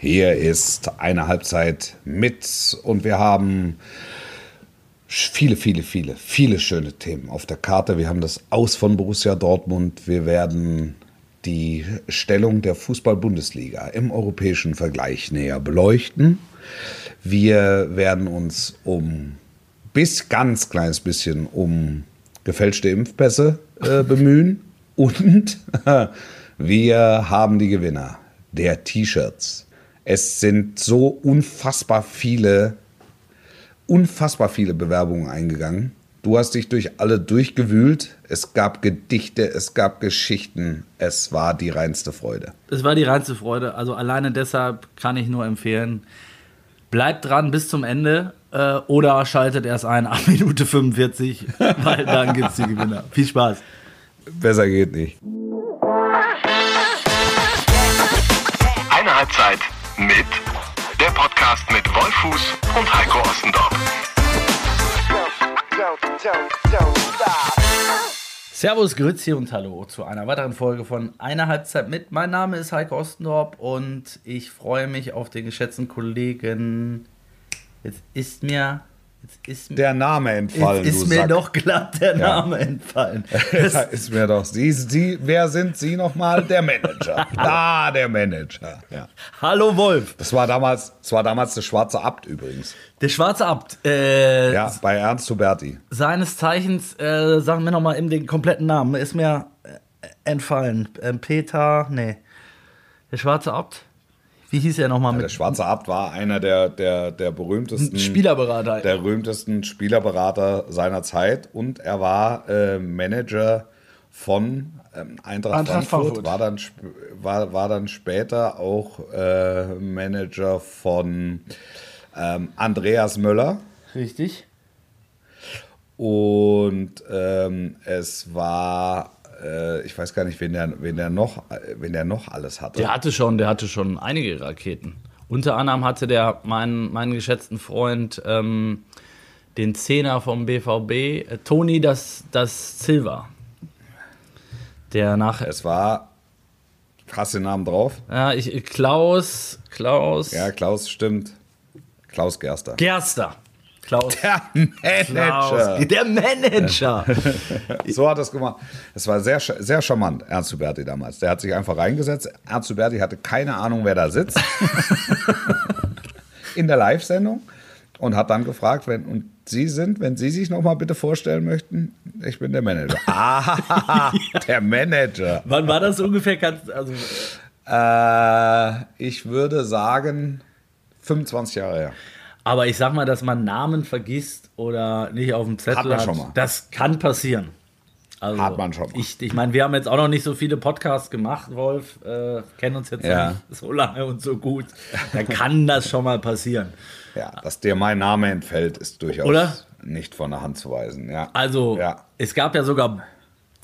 Hier ist eine Halbzeit mit und wir haben viele, viele, viele, viele schöne Themen auf der Karte. Wir haben das Aus von Borussia Dortmund. Wir werden die Stellung der Fußball-Bundesliga im europäischen Vergleich näher beleuchten. Wir werden uns um bis ganz kleines bisschen um gefälschte Impfpässe äh, bemühen und wir haben die Gewinner der T-Shirts es sind so unfassbar viele, unfassbar viele Bewerbungen eingegangen. Du hast dich durch alle durchgewühlt. Es gab Gedichte, es gab Geschichten. Es war die reinste Freude. Es war die reinste Freude. Also alleine deshalb kann ich nur empfehlen, bleibt dran bis zum Ende äh, oder schaltet erst ein ab Minute 45, weil dann gibt es die Gewinner. Viel Spaß. Besser geht nicht. Mit der Podcast mit Wolfuß und Heiko Ostendorf. Servus, Grüezi und Hallo zu einer weiteren Folge von Einer Halbzeit mit. Mein Name ist Heiko Ostendorf und ich freue mich auf den geschätzten Kollegen. Jetzt ist mir ist, der Name entfallen. Ist, ist mir Sack. doch glatt der ja. Name entfallen. ist mir doch. Sie, Sie, wer sind Sie nochmal? Der Manager. ah, der Manager. Ja. Hallo Wolf. Das war damals, das war damals der schwarze Abt übrigens. Der schwarze Abt. Äh, ja, bei Ernst Huberti. Seines Zeichens, äh, sagen wir nochmal eben den kompletten Namen. Ist mir äh, entfallen. Ähm, Peter, nee. Der schwarze Abt. Wie hieß er nochmal? Ja, der Schwarze Abt war einer der, der, der berühmtesten Spielerberater. Der berühmtesten Spielerberater seiner Zeit und er war äh, Manager von ähm, Eintracht, Eintracht Frankfurt, Frankfurt, War, dann, war, war dann später auch äh, Manager von ähm, Andreas Möller. Richtig. Und ähm, es war äh, ich weiß gar nicht, wen der, wen, der noch, wen der noch alles hatte. Der hatte schon, der hatte schon einige Raketen. Unter anderem hatte der meinen, meinen geschätzten Freund ähm, den Zehner vom BVB, äh, Toni das, das Silva. Der nach. Es war. Hast den Namen drauf? Ja, ich, Klaus. Klaus. Ja, Klaus stimmt. Klaus Gerster. Gerster. Klaus. Der Manager. Klaus, der Manager. so hat er es gemacht. Es war sehr, sehr charmant, Ernst Huberti damals. Der hat sich einfach reingesetzt. Ernst Huberti hatte keine Ahnung, wer da sitzt. In der Live-Sendung. Und hat dann gefragt, wenn, und Sie sind, wenn Sie sich noch mal bitte vorstellen möchten, ich bin der Manager. Ah, der Manager. Wann war das ungefähr? Also äh, ich würde sagen 25 Jahre her. Aber ich sag mal, dass man Namen vergisst oder nicht auf dem Zettel hat, man hat schon mal. das kann passieren. Also, hat man schon mal. Ich, ich meine, wir haben jetzt auch noch nicht so viele Podcasts gemacht, Wolf, äh, kennen uns jetzt ja. so lange und so gut. Dann kann das schon mal passieren. Ja, dass dir mein Name entfällt, ist durchaus Oder? nicht von der Hand zu weisen. Ja. Also, ja. es gab ja sogar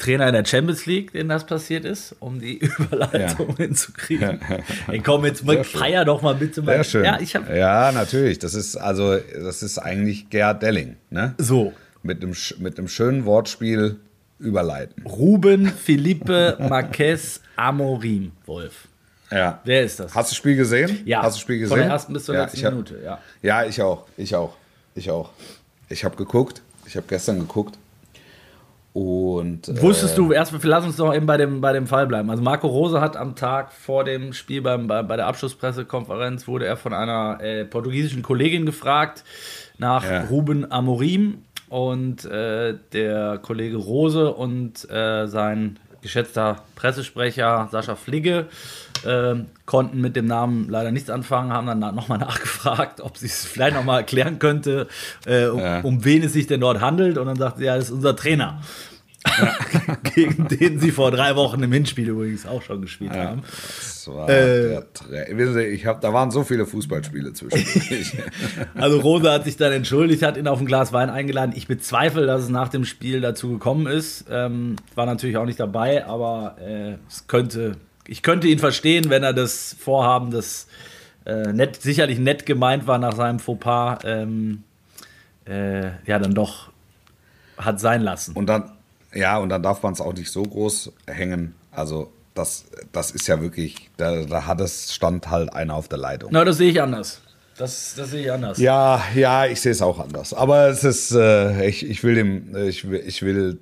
Trainer in der Champions League, denen das passiert ist, um die Überleitung ja. hinzukriegen. Ey, komm, jetzt mal, feier doch mal bitte mal. Sehr schön. Ja, ich hab ja, natürlich. Das ist also, das ist eigentlich Gerhard Delling, ne? So. Mit einem, mit einem schönen Wortspiel überleiten. Ruben Felipe Marquez Amorim, Wolf. Ja. Wer ist das? Hast du das Spiel gesehen? Ja. Hast du das Spiel gesehen? Von der ersten bis zur ja, letzten hab, Minute, ja. Ja, ich auch. Ich auch. Ich auch. Ich habe geguckt. Ich habe gestern geguckt. Und, äh, Wusstest du, erst lass uns doch eben bei dem, bei dem Fall bleiben. Also Marco Rose hat am Tag vor dem Spiel beim, bei, bei der Abschlusspressekonferenz wurde er von einer äh, portugiesischen Kollegin gefragt nach ja. Ruben Amorim und äh, der Kollege Rose und äh, sein geschätzter Pressesprecher Sascha Fligge äh, konnten mit dem Namen leider nichts anfangen, haben dann nochmal nachgefragt, ob sie es vielleicht nochmal erklären könnte, äh, um, ja. um, wen es sich denn dort handelt. Und dann sagte sie, ja, das ist unser Trainer. Ja. gegen den sie vor drei Wochen im Hinspiel übrigens auch schon gespielt ja, haben. Das war äh, ich hab, da waren so viele Fußballspiele zwischen. also Rose hat sich dann entschuldigt, hat ihn auf ein Glas Wein eingeladen. Ich bezweifle, dass es nach dem Spiel dazu gekommen ist. Ähm, war natürlich auch nicht dabei, aber äh, es könnte ich könnte ihn verstehen, wenn er das Vorhaben, das äh, nett, sicherlich nett gemeint war nach seinem Fauxpas, ähm, äh, ja, dann doch hat sein lassen. Und dann, ja, und dann darf man es auch nicht so groß hängen. Also das, das ist ja wirklich, da, da hat es stand halt einer auf der Leitung. Na, das sehe ich anders. Das, das sehe ich anders. Ja, ja, ich sehe es auch anders. Aber es ist, äh, ich, ich will dem, ich will, ich will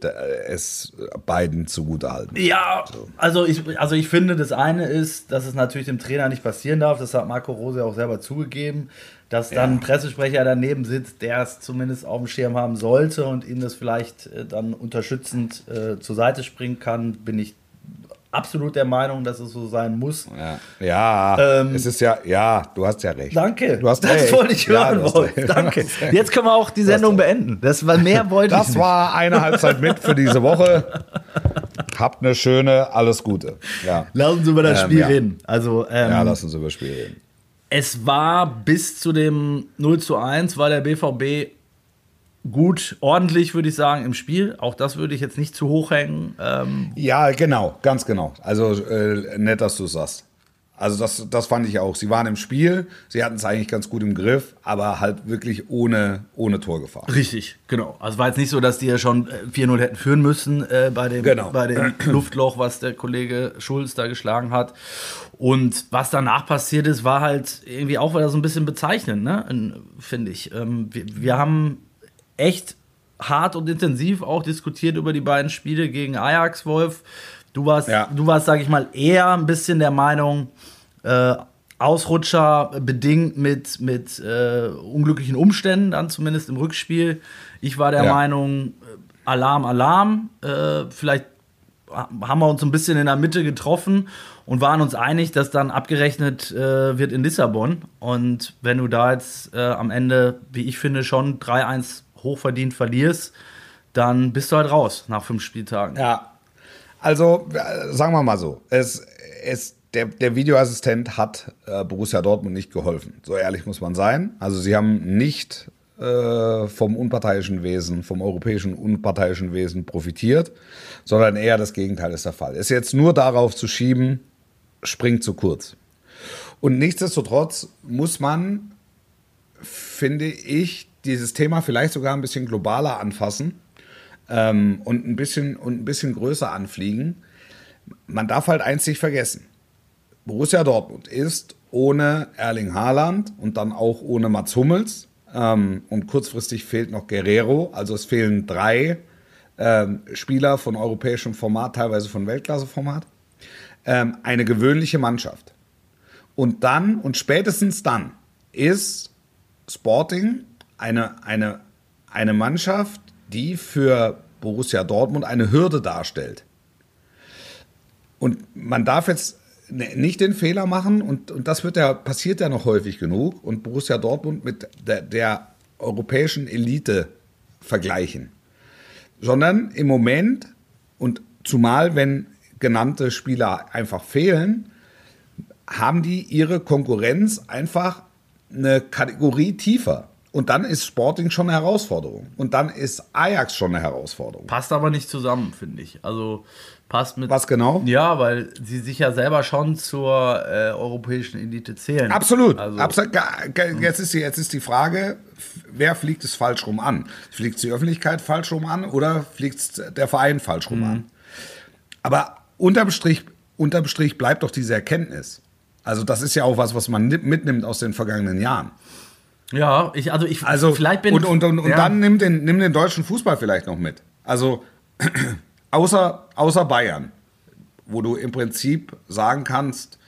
es beiden zugutehalten. Ja, so. also ich, also ich finde, das eine ist, dass es natürlich dem Trainer nicht passieren darf. Das hat Marco Rose auch selber zugegeben, dass dann ja. ein Pressesprecher daneben sitzt, der es zumindest auf dem Schirm haben sollte und ihm das vielleicht äh, dann unterstützend äh, zur Seite springen kann, bin ich absolut der Meinung, dass es so sein muss. Ja, ja ähm, es ist ja, ja, du hast ja recht. Danke. Du hast das recht. wollte ich hören, ja, Wolf. Danke. Jetzt können wir auch die Sendung beenden. Das war mehr wollte das ich Das war eine Halbzeit mit für diese Woche. Habt eine schöne, alles Gute. Ja. Lass uns über das ähm, Spiel ja. reden. Also, ähm, ja, lass uns über das Spiel reden. Es war bis zu dem 0 zu 1 war der BVB gut, ordentlich, würde ich sagen, im Spiel. Auch das würde ich jetzt nicht zu hoch hängen. Ähm ja, genau, ganz genau. Also äh, nett, dass du es sagst. Also das, das fand ich auch. Sie waren im Spiel, sie hatten es eigentlich ganz gut im Griff, aber halt wirklich ohne, ohne Torgefahr. Richtig, genau. Also war jetzt nicht so, dass die ja schon 4-0 äh, hätten führen müssen äh, bei, dem, genau. bei dem Luftloch, was der Kollege Schulz da geschlagen hat. Und was danach passiert ist, war halt irgendwie auch wieder so ein bisschen bezeichnend, ne? finde ich. Ähm, wir, wir haben echt hart und intensiv auch diskutiert über die beiden Spiele gegen Ajax, Wolf. Du warst, ja. du warst, sag ich mal, eher ein bisschen der Meinung, äh, Ausrutscher bedingt mit, mit äh, unglücklichen Umständen, dann zumindest im Rückspiel. Ich war der ja. Meinung, äh, Alarm, Alarm. Äh, vielleicht haben wir uns ein bisschen in der Mitte getroffen und waren uns einig, dass dann abgerechnet äh, wird in Lissabon. Und wenn du da jetzt äh, am Ende, wie ich finde, schon 3-1 hochverdient verlierst, dann bist du halt raus nach fünf Spieltagen. Ja. Also, sagen wir mal so, es, es, der, der Videoassistent hat äh, Borussia Dortmund nicht geholfen. So ehrlich muss man sein. Also, sie haben nicht äh, vom unparteiischen Wesen, vom europäischen unparteiischen Wesen profitiert, sondern eher das Gegenteil ist der Fall. Es jetzt nur darauf zu schieben, springt zu kurz. Und nichtsdestotrotz muss man, finde ich, dieses Thema vielleicht sogar ein bisschen globaler anfassen ähm, und, ein bisschen, und ein bisschen größer anfliegen. Man darf halt eins nicht vergessen. Borussia Dortmund ist ohne Erling Haaland und dann auch ohne Mats Hummels ähm, und kurzfristig fehlt noch Guerrero. Also es fehlen drei ähm, Spieler von europäischem Format, teilweise von Weltklasseformat. Ähm, eine gewöhnliche Mannschaft. Und dann und spätestens dann ist Sporting eine, eine, eine Mannschaft, die für Borussia Dortmund eine Hürde darstellt. Und man darf jetzt nicht den Fehler machen, und, und das wird ja, passiert ja noch häufig genug, und Borussia Dortmund mit der, der europäischen Elite vergleichen. Sondern im Moment, und zumal wenn genannte Spieler einfach fehlen, haben die ihre Konkurrenz einfach eine Kategorie tiefer. Und dann ist Sporting schon eine Herausforderung. Und dann ist Ajax schon eine Herausforderung. Passt aber nicht zusammen, finde ich. Also passt mit. Was genau? Ja, weil sie sich ja selber schon zur äh, europäischen Elite zählen. Absolut. Also, Absolut. Jetzt, ist die, jetzt ist die Frage, wer fliegt es falsch rum an? Fliegt es die Öffentlichkeit falsch rum an oder fliegt es der Verein falsch rum mhm. an? Aber unterm Strich, unterm Strich bleibt doch diese Erkenntnis. Also das ist ja auch was, was man mitnimmt aus den vergangenen Jahren. Ja, ich, also ich, also, vielleicht bin und, und, und, und ja. dann nimm den, nimm den deutschen Fußball vielleicht noch mit. Also, außer, außer Bayern, wo du im Prinzip sagen kannst,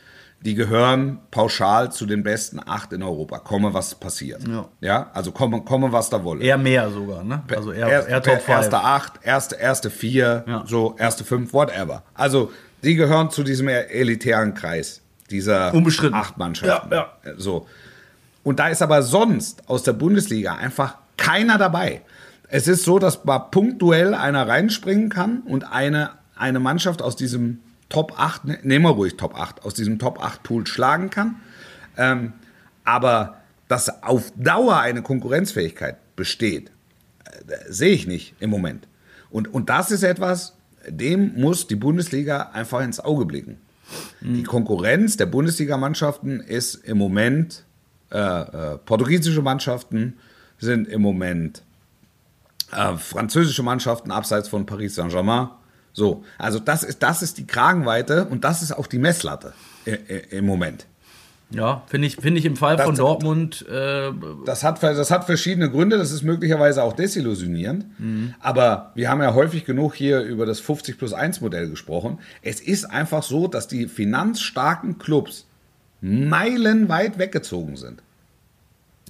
die gehören pauschal zu den besten acht in Europa. Komme, was passiert. Ja, ja? also komme, komme, was da wolle. Eher mehr sogar, ne? Also eher, Erst, eher Top 5. Erste acht, erste, erste vier, ja. so erste fünf, whatever. Also, die gehören zu diesem elitären Kreis dieser acht Mannschaften. Ja, ja. So. Und da ist aber sonst aus der Bundesliga einfach keiner dabei. Es ist so, dass mal punktuell einer reinspringen kann und eine, eine Mannschaft aus diesem Top 8, ne, nehmen wir ruhig Top 8, aus diesem Top 8 Pool schlagen kann. Ähm, aber dass auf Dauer eine Konkurrenzfähigkeit besteht, äh, sehe ich nicht im Moment. Und, und das ist etwas, dem muss die Bundesliga einfach ins Auge blicken. Mhm. Die Konkurrenz der Bundesligamannschaften ist im Moment äh, äh, portugiesische Mannschaften sind im Moment äh, französische Mannschaften abseits von Paris Saint-Germain So, also das ist, das ist die Kragenweite und das ist auch die Messlatte im Moment. Ja, finde ich, find ich im Fall das, von Dortmund. Äh, das, hat, das hat verschiedene Gründe, das ist möglicherweise auch desillusionierend. Mhm. Aber wir haben ja häufig genug hier über das 50 plus 1 Modell gesprochen. Es ist einfach so, dass die finanzstarken Clubs meilenweit weggezogen sind.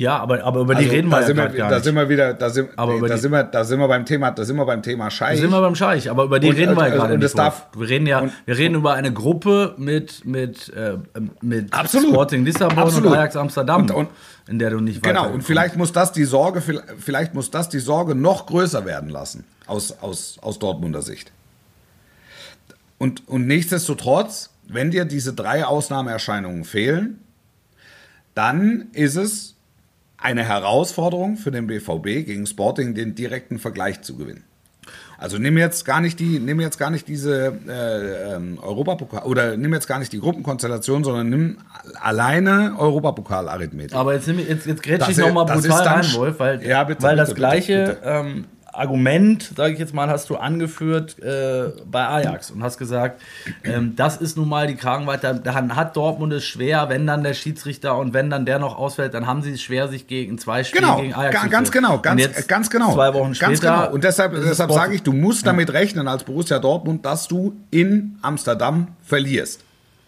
Ja, aber, aber über die also, reden wir ja wir, gar da nicht. Sind wir wieder, da sind, aber da, sind wir, da sind wir beim Thema, da sind wir beim Thema Scheich. Da sind wir beim Scheich, aber über die und, reden wir ja gerade nicht. Darf, wir reden ja, und, wir reden über eine Gruppe mit, mit, äh, mit absolut, Sporting Lissabon absolut. und Ajax Amsterdam, und, in der du nicht Genau, und vielleicht muss das die Sorge, vielleicht muss das die Sorge noch größer werden lassen, aus, aus, aus Dortmunder Sicht. Und, und nichtsdestotrotz, wenn dir diese drei Ausnahmeerscheinungen fehlen, dann ist es eine Herausforderung für den BVB gegen Sporting den direkten Vergleich zu gewinnen. Also nimm jetzt gar nicht die, nimm jetzt gar nicht diese äh, ähm, Europapokal oder nimm jetzt gar nicht die Gruppenkonstellation, sondern nimm alleine Europapokal-Arithmetik. Aber jetzt, jetzt, jetzt grätsch ich nochmal brutal rein, Wolf, weil, ja, bitte, weil bitte, das gleiche bitte, ähm, Argument, sage ich jetzt mal, hast du angeführt äh, bei Ajax und hast gesagt, ähm, das ist nun mal die Kragenweite. Dann hat Dortmund es schwer, wenn dann der Schiedsrichter und wenn dann der noch ausfällt, dann haben sie es schwer, sich gegen zwei Spiele genau, gegen Ajax zu Ganz genau, ganz, ganz genau. Zwei Wochen später. Ganz genau. Und deshalb, deshalb sage ich, du musst ja. damit rechnen als Borussia Dortmund, dass du in Amsterdam verlierst.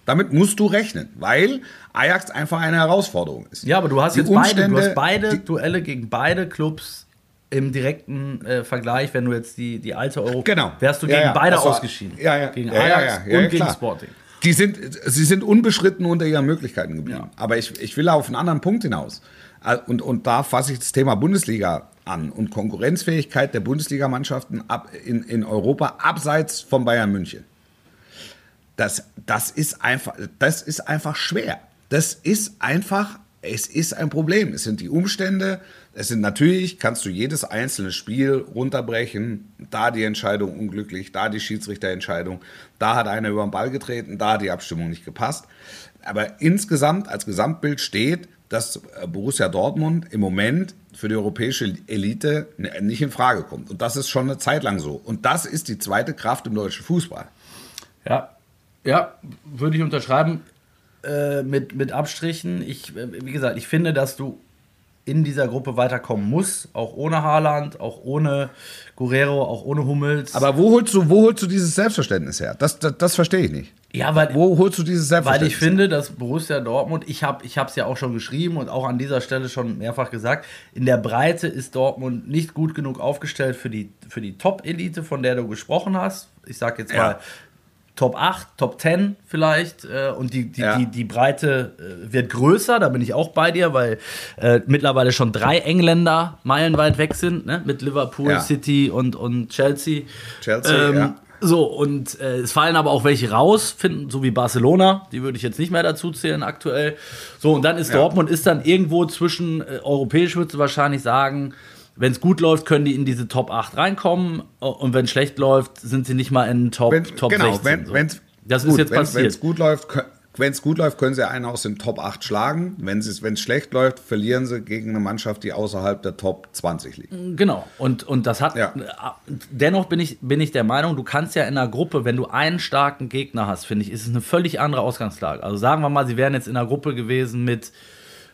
Damit musst du rechnen, weil Ajax einfach eine Herausforderung ist. Ja, aber du hast die jetzt beide, du hast beide Duelle gegen beide Clubs im direkten äh, Vergleich, wenn du jetzt die, die alte Euro. Genau. Wärst du gegen ja, beide war, ausgeschieden. Ja, ja. Gegen Ajax und gegen Sporting. Die sind, sie sind unbeschritten unter ihren Möglichkeiten geblieben. Aber ich, ich will auf einen anderen Punkt hinaus. Äh, und, und da fasse ich das Thema Bundesliga an und Konkurrenzfähigkeit der Bundesligamannschaften ab, in, in Europa abseits von Bayern München. Das, das, ist einfach, das ist einfach schwer. Das ist einfach, es ist ein Problem. Es sind die Umstände, es sind natürlich, kannst du jedes einzelne Spiel runterbrechen. Da die Entscheidung unglücklich, da die Schiedsrichterentscheidung, da hat einer über den Ball getreten, da hat die Abstimmung nicht gepasst. Aber insgesamt als Gesamtbild steht, dass äh, Borussia Dortmund im Moment für die europäische Elite nicht in Frage kommt. Und das ist schon eine Zeit lang so. Und das ist die zweite Kraft im deutschen Fußball. Ja, ja, würde ich unterschreiben. Äh, mit, mit Abstrichen. Ich, äh, wie gesagt, ich finde, dass du in dieser Gruppe weiterkommen muss, auch ohne Haaland, auch ohne Guerrero, auch ohne Hummels. Aber wo holst du, wo holst du dieses Selbstverständnis her? Das, das, das verstehe ich nicht. Ja, weil, wo holst du dieses Selbstverständnis? Weil ich finde, dass Borussia Dortmund, ich habe es ja auch schon geschrieben und auch an dieser Stelle schon mehrfach gesagt, in der Breite ist Dortmund nicht gut genug aufgestellt für die, für die Top-Elite, von der du gesprochen hast. Ich sage jetzt ja. Top 8, Top 10 vielleicht. Äh, und die, die, ja. die, die Breite äh, wird größer, da bin ich auch bei dir, weil äh, mittlerweile schon drei Engländer meilenweit weg sind, ne? mit Liverpool, ja. City und, und Chelsea. Chelsea, ähm, ja. So, und äh, es fallen aber auch welche raus, finden, so wie Barcelona, die würde ich jetzt nicht mehr dazu zählen aktuell. So, und dann ist Dortmund ist dann irgendwo zwischen, äh, europäisch würdest du wahrscheinlich sagen, wenn es gut läuft, können die in diese Top 8 reinkommen und wenn es schlecht läuft, sind sie nicht mal in Top, wenn, Top genau, 16. Wenn, so. wenn's, das gut, ist jetzt passiert. Wenn es gut läuft, wenn es gut läuft, können sie einen aus den Top 8 schlagen. Wenn es schlecht läuft, verlieren sie gegen eine Mannschaft, die außerhalb der Top 20 liegt. Genau. Und, und das hat. Ja. Dennoch bin ich, bin ich der Meinung, du kannst ja in einer Gruppe, wenn du einen starken Gegner hast, finde ich, ist es eine völlig andere Ausgangslage. Also sagen wir mal, sie wären jetzt in einer Gruppe gewesen mit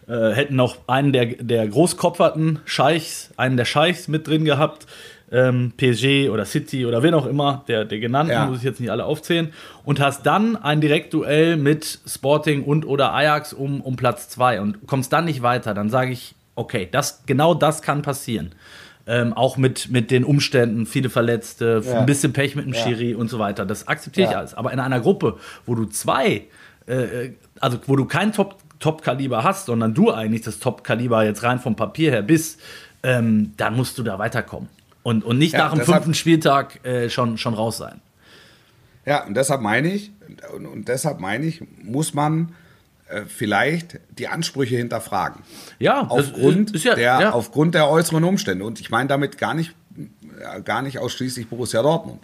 äh, hätten noch einen der, der großkopferten Scheichs, einen der Scheichs mit drin gehabt. Ähm, PSG oder City oder wen auch immer, der, der genannten, ja. muss ich jetzt nicht alle aufzählen, und hast dann ein Direktduell mit Sporting und oder Ajax um, um Platz 2 und kommst dann nicht weiter, dann sage ich, okay, das, genau das kann passieren. Ähm, auch mit, mit den Umständen, viele Verletzte, ja. ein bisschen Pech mit dem ja. Schiri und so weiter. Das akzeptiere ich alles. Aber in einer Gruppe, wo du zwei, äh, also wo du keinen Top Top-Kaliber hast, sondern du eigentlich das Top-Kaliber jetzt rein vom Papier her bist, ähm, dann musst du da weiterkommen. Und, und nicht ja, nach dem fünften Spieltag äh, schon, schon raus sein. Ja, und deshalb meine ich, und, und deshalb meine ich, muss man äh, vielleicht die Ansprüche hinterfragen. Ja, aufgrund, ist, ist ja, der, ja. aufgrund der äußeren Umstände. Und ich meine damit gar nicht, gar nicht ausschließlich Borussia Dortmund.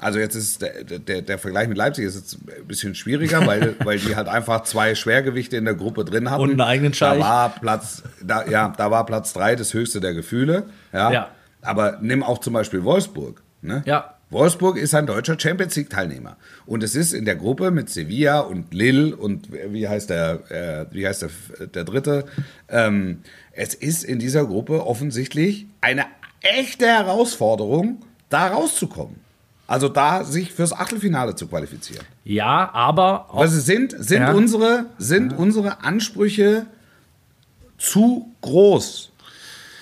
Also jetzt ist der, der, der Vergleich mit Leipzig ist jetzt ein bisschen schwieriger, weil, weil die halt einfach zwei Schwergewichte in der Gruppe drin hatten. Und einen eigenen Scheich. Da war Platz, da, ja, da war Platz drei das höchste der Gefühle. Ja. ja. Aber nimm auch zum Beispiel Wolfsburg. Ne? Ja. Wolfsburg ist ein deutscher Champions League-Teilnehmer. Und es ist in der Gruppe mit Sevilla und Lille und wie heißt der, äh, wie heißt der, der dritte? Ähm, es ist in dieser Gruppe offensichtlich eine echte Herausforderung, da rauszukommen. Also da sich fürs Achtelfinale zu qualifizieren. Ja, aber also sind sind ja. unsere sind ja. unsere Ansprüche zu groß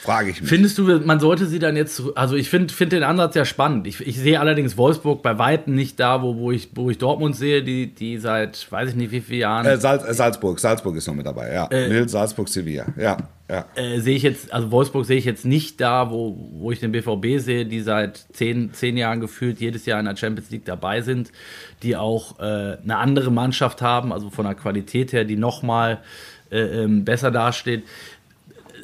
frage ich mich. Findest du, man sollte sie dann jetzt, also ich finde find den Ansatz ja spannend. Ich, ich sehe allerdings Wolfsburg bei Weitem nicht da, wo, wo, ich, wo ich Dortmund sehe, die, die seit, weiß ich nicht wie vielen Jahren. Äh, Salz, äh, Salzburg, Salzburg ist noch mit dabei, ja. Äh, Lille, Salzburg, Sevilla, ja. ja. Äh, sehe ich jetzt, also Wolfsburg sehe ich jetzt nicht da, wo, wo ich den BVB sehe, die seit zehn, zehn Jahren gefühlt jedes Jahr in der Champions League dabei sind, die auch äh, eine andere Mannschaft haben, also von der Qualität her, die nochmal äh, ähm, besser dasteht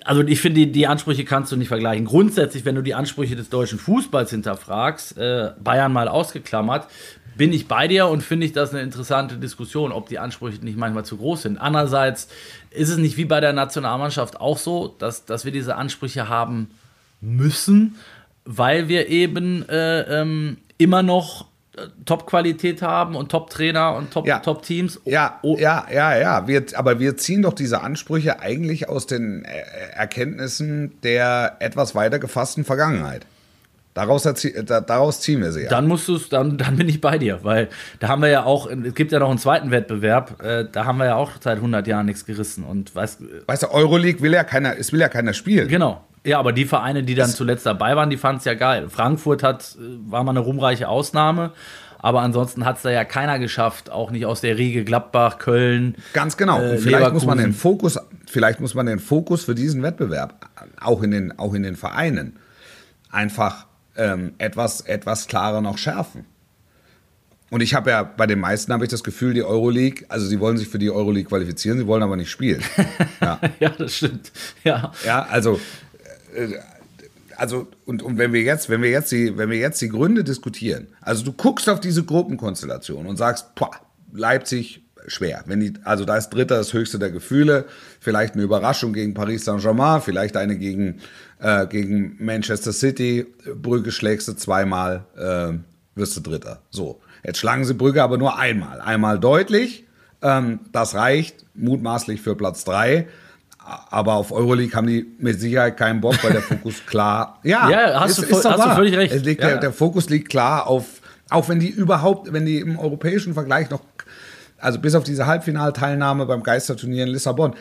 also ich finde, die, die, Ansprüche kannst du nicht vergleichen. Grundsätzlich, wenn du die Ansprüche des deutschen Fußballs hinterfragst, äh, Bayern mal ausgeklammert, bin ich bei dir und finde ich das eine interessante Diskussion, ob die Ansprüche nicht manchmal zu groß sind. Andererseits ist es nicht wie bei der Nationalmannschaft auch so, dass, dass wir diese Ansprüche haben müssen, weil wir eben äh, ähm, immer noch Top-Qualität haben und Top-Trainer und Top-Teams. Ja, Top ja, ja, ja, ja. Wir, aber wir ziehen doch diese Ansprüche eigentlich aus den äh, Erkenntnissen der etwas weiter gefassten Vergangenheit. Daraus, daraus ziehen wir sie ja. Dann musst du dann, dann bin ich bei dir, weil da haben wir ja auch, es gibt ja noch einen zweiten Wettbewerb, äh, da haben wir ja auch seit 100 Jahren nichts gerissen. Und weißt, weißt du, Euroleague will ja keiner, es will ja keiner spielen. Genau. Ja, aber die Vereine, die dann das zuletzt dabei waren, die fanden es ja geil. Frankfurt hat, äh, war mal eine ruhmreiche Ausnahme. Aber ansonsten hat es da ja keiner geschafft, auch nicht aus der Riege Gladbach, Köln. Ganz genau. Äh, vielleicht muss man den Fokus, vielleicht muss man den Fokus für diesen Wettbewerb auch in den, auch in den Vereinen einfach ähm, etwas, etwas klarer noch schärfen. Und ich habe ja bei den meisten habe ich das Gefühl, die Euroleague, also sie wollen sich für die Euroleague qualifizieren, sie wollen aber nicht spielen. Ja, ja das stimmt. Ja, ja also also und, und wenn wir jetzt, wenn wir jetzt die, wenn wir jetzt die Gründe diskutieren, also du guckst auf diese Gruppenkonstellation und sagst, boah, Leipzig schwer. Wenn die, also da ist Dritter das höchste der Gefühle, vielleicht eine Überraschung gegen Paris Saint-Germain, vielleicht eine gegen, äh, gegen Manchester City, Brügge schlägst du zweimal, äh, wirst du Dritter. So, jetzt schlagen sie Brügge aber nur einmal, einmal deutlich. Ähm, das reicht mutmaßlich für Platz drei aber auf Euroleague haben die mit Sicherheit keinen Bock, weil der Fokus klar. Ja, ja hast, ist, du, ist hast du völlig recht. Liegt, ja. der, der, Fokus liegt klar auf, auch wenn die überhaupt, wenn die im europäischen Vergleich noch, also bis auf diese Halbfinalteilnahme beim Geisterturnier in Lissabon,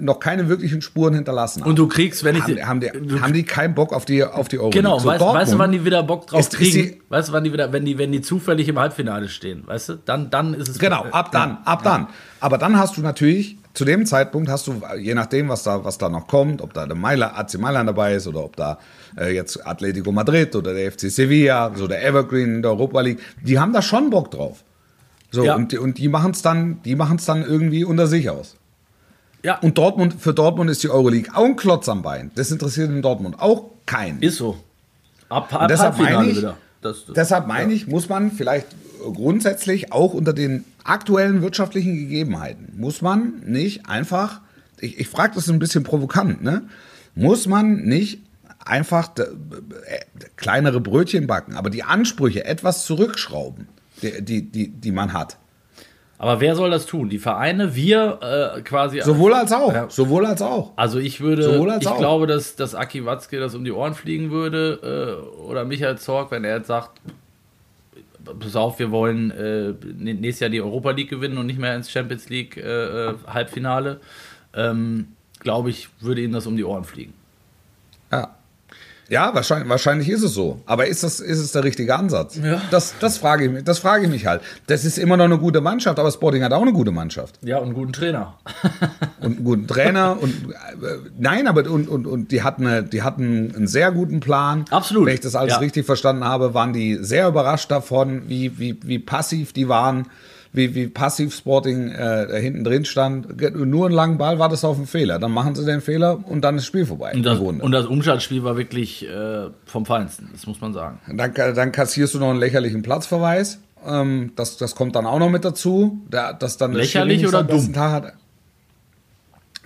noch keine wirklichen Spuren hinterlassen haben. Und du kriegst, wenn ich. Haben, haben, die, haben die keinen Bock auf die, auf die Euroleague? Genau, so weißt, weißt, du, wann die wieder Bock drauf ist, kriegen? Ist weißt du, wann die wieder, wenn die, wenn die zufällig im Halbfinale stehen, weißt du? Dann, dann ist es. Genau, ab dann, ab dann. Aber dann hast du natürlich zu dem Zeitpunkt hast du, je nachdem, was da, was da noch kommt, ob da der Mailand, AC Mailand dabei ist oder ob da äh, jetzt Atletico Madrid oder der FC Sevilla, so der Evergreen in der Europa League, die haben da schon Bock drauf. So, ja. und, und die machen es dann, die dann irgendwie unter sich aus. Ja. Und Dortmund, für Dortmund ist die Euroleague auch ein Klotz am Bein. Das interessiert in Dortmund auch keinen. Ist so. Ab, ab deshalb meine ich, das, das, deshalb meine ja. ich, muss man vielleicht grundsätzlich auch unter den aktuellen wirtschaftlichen Gegebenheiten, muss man nicht einfach, ich, ich frage das ein bisschen provokant, ne? muss man nicht einfach äh, kleinere Brötchen backen, aber die Ansprüche etwas zurückschrauben, die, die, die, die man hat. Aber wer soll das tun? Die Vereine, wir äh, quasi. Sowohl als auch. Ja. Sowohl als auch. Also ich würde, ich auch. glaube, dass, dass Aki Watzke das um die Ohren fliegen würde äh, oder Michael Zorg, wenn er jetzt sagt, pass auf, wir wollen äh, nächstes Jahr die Europa League gewinnen und nicht mehr ins Champions League äh, äh, Halbfinale, ähm, glaube ich, würde ihnen das um die Ohren fliegen. Ja. Ja, wahrscheinlich, wahrscheinlich ist es so. Aber ist, das, ist es der richtige Ansatz? Ja. Das, das, frage ich mich, das frage ich mich halt. Das ist immer noch eine gute Mannschaft, aber Sporting hat auch eine gute Mannschaft. Ja, und einen guten Trainer. und einen guten Trainer. und äh, Nein, aber und, und, und die, hatten eine, die hatten einen sehr guten Plan. Absolut. Wenn ich das alles ja. richtig verstanden habe, waren die sehr überrascht davon, wie, wie, wie passiv die waren wie, wie passiv Sporting äh, hinten drin stand. Nur ein langen Ball war das auf dem Fehler. Dann machen sie den Fehler und dann ist das Spiel vorbei. Und das, und das Umschaltspiel war wirklich äh, vom Feinsten, das muss man sagen. Dann, dann kassierst du noch einen lächerlichen Platzverweis. Ähm, das, das kommt dann auch noch mit dazu. Der, das dann Lächerlich oder dumm? Tag hat.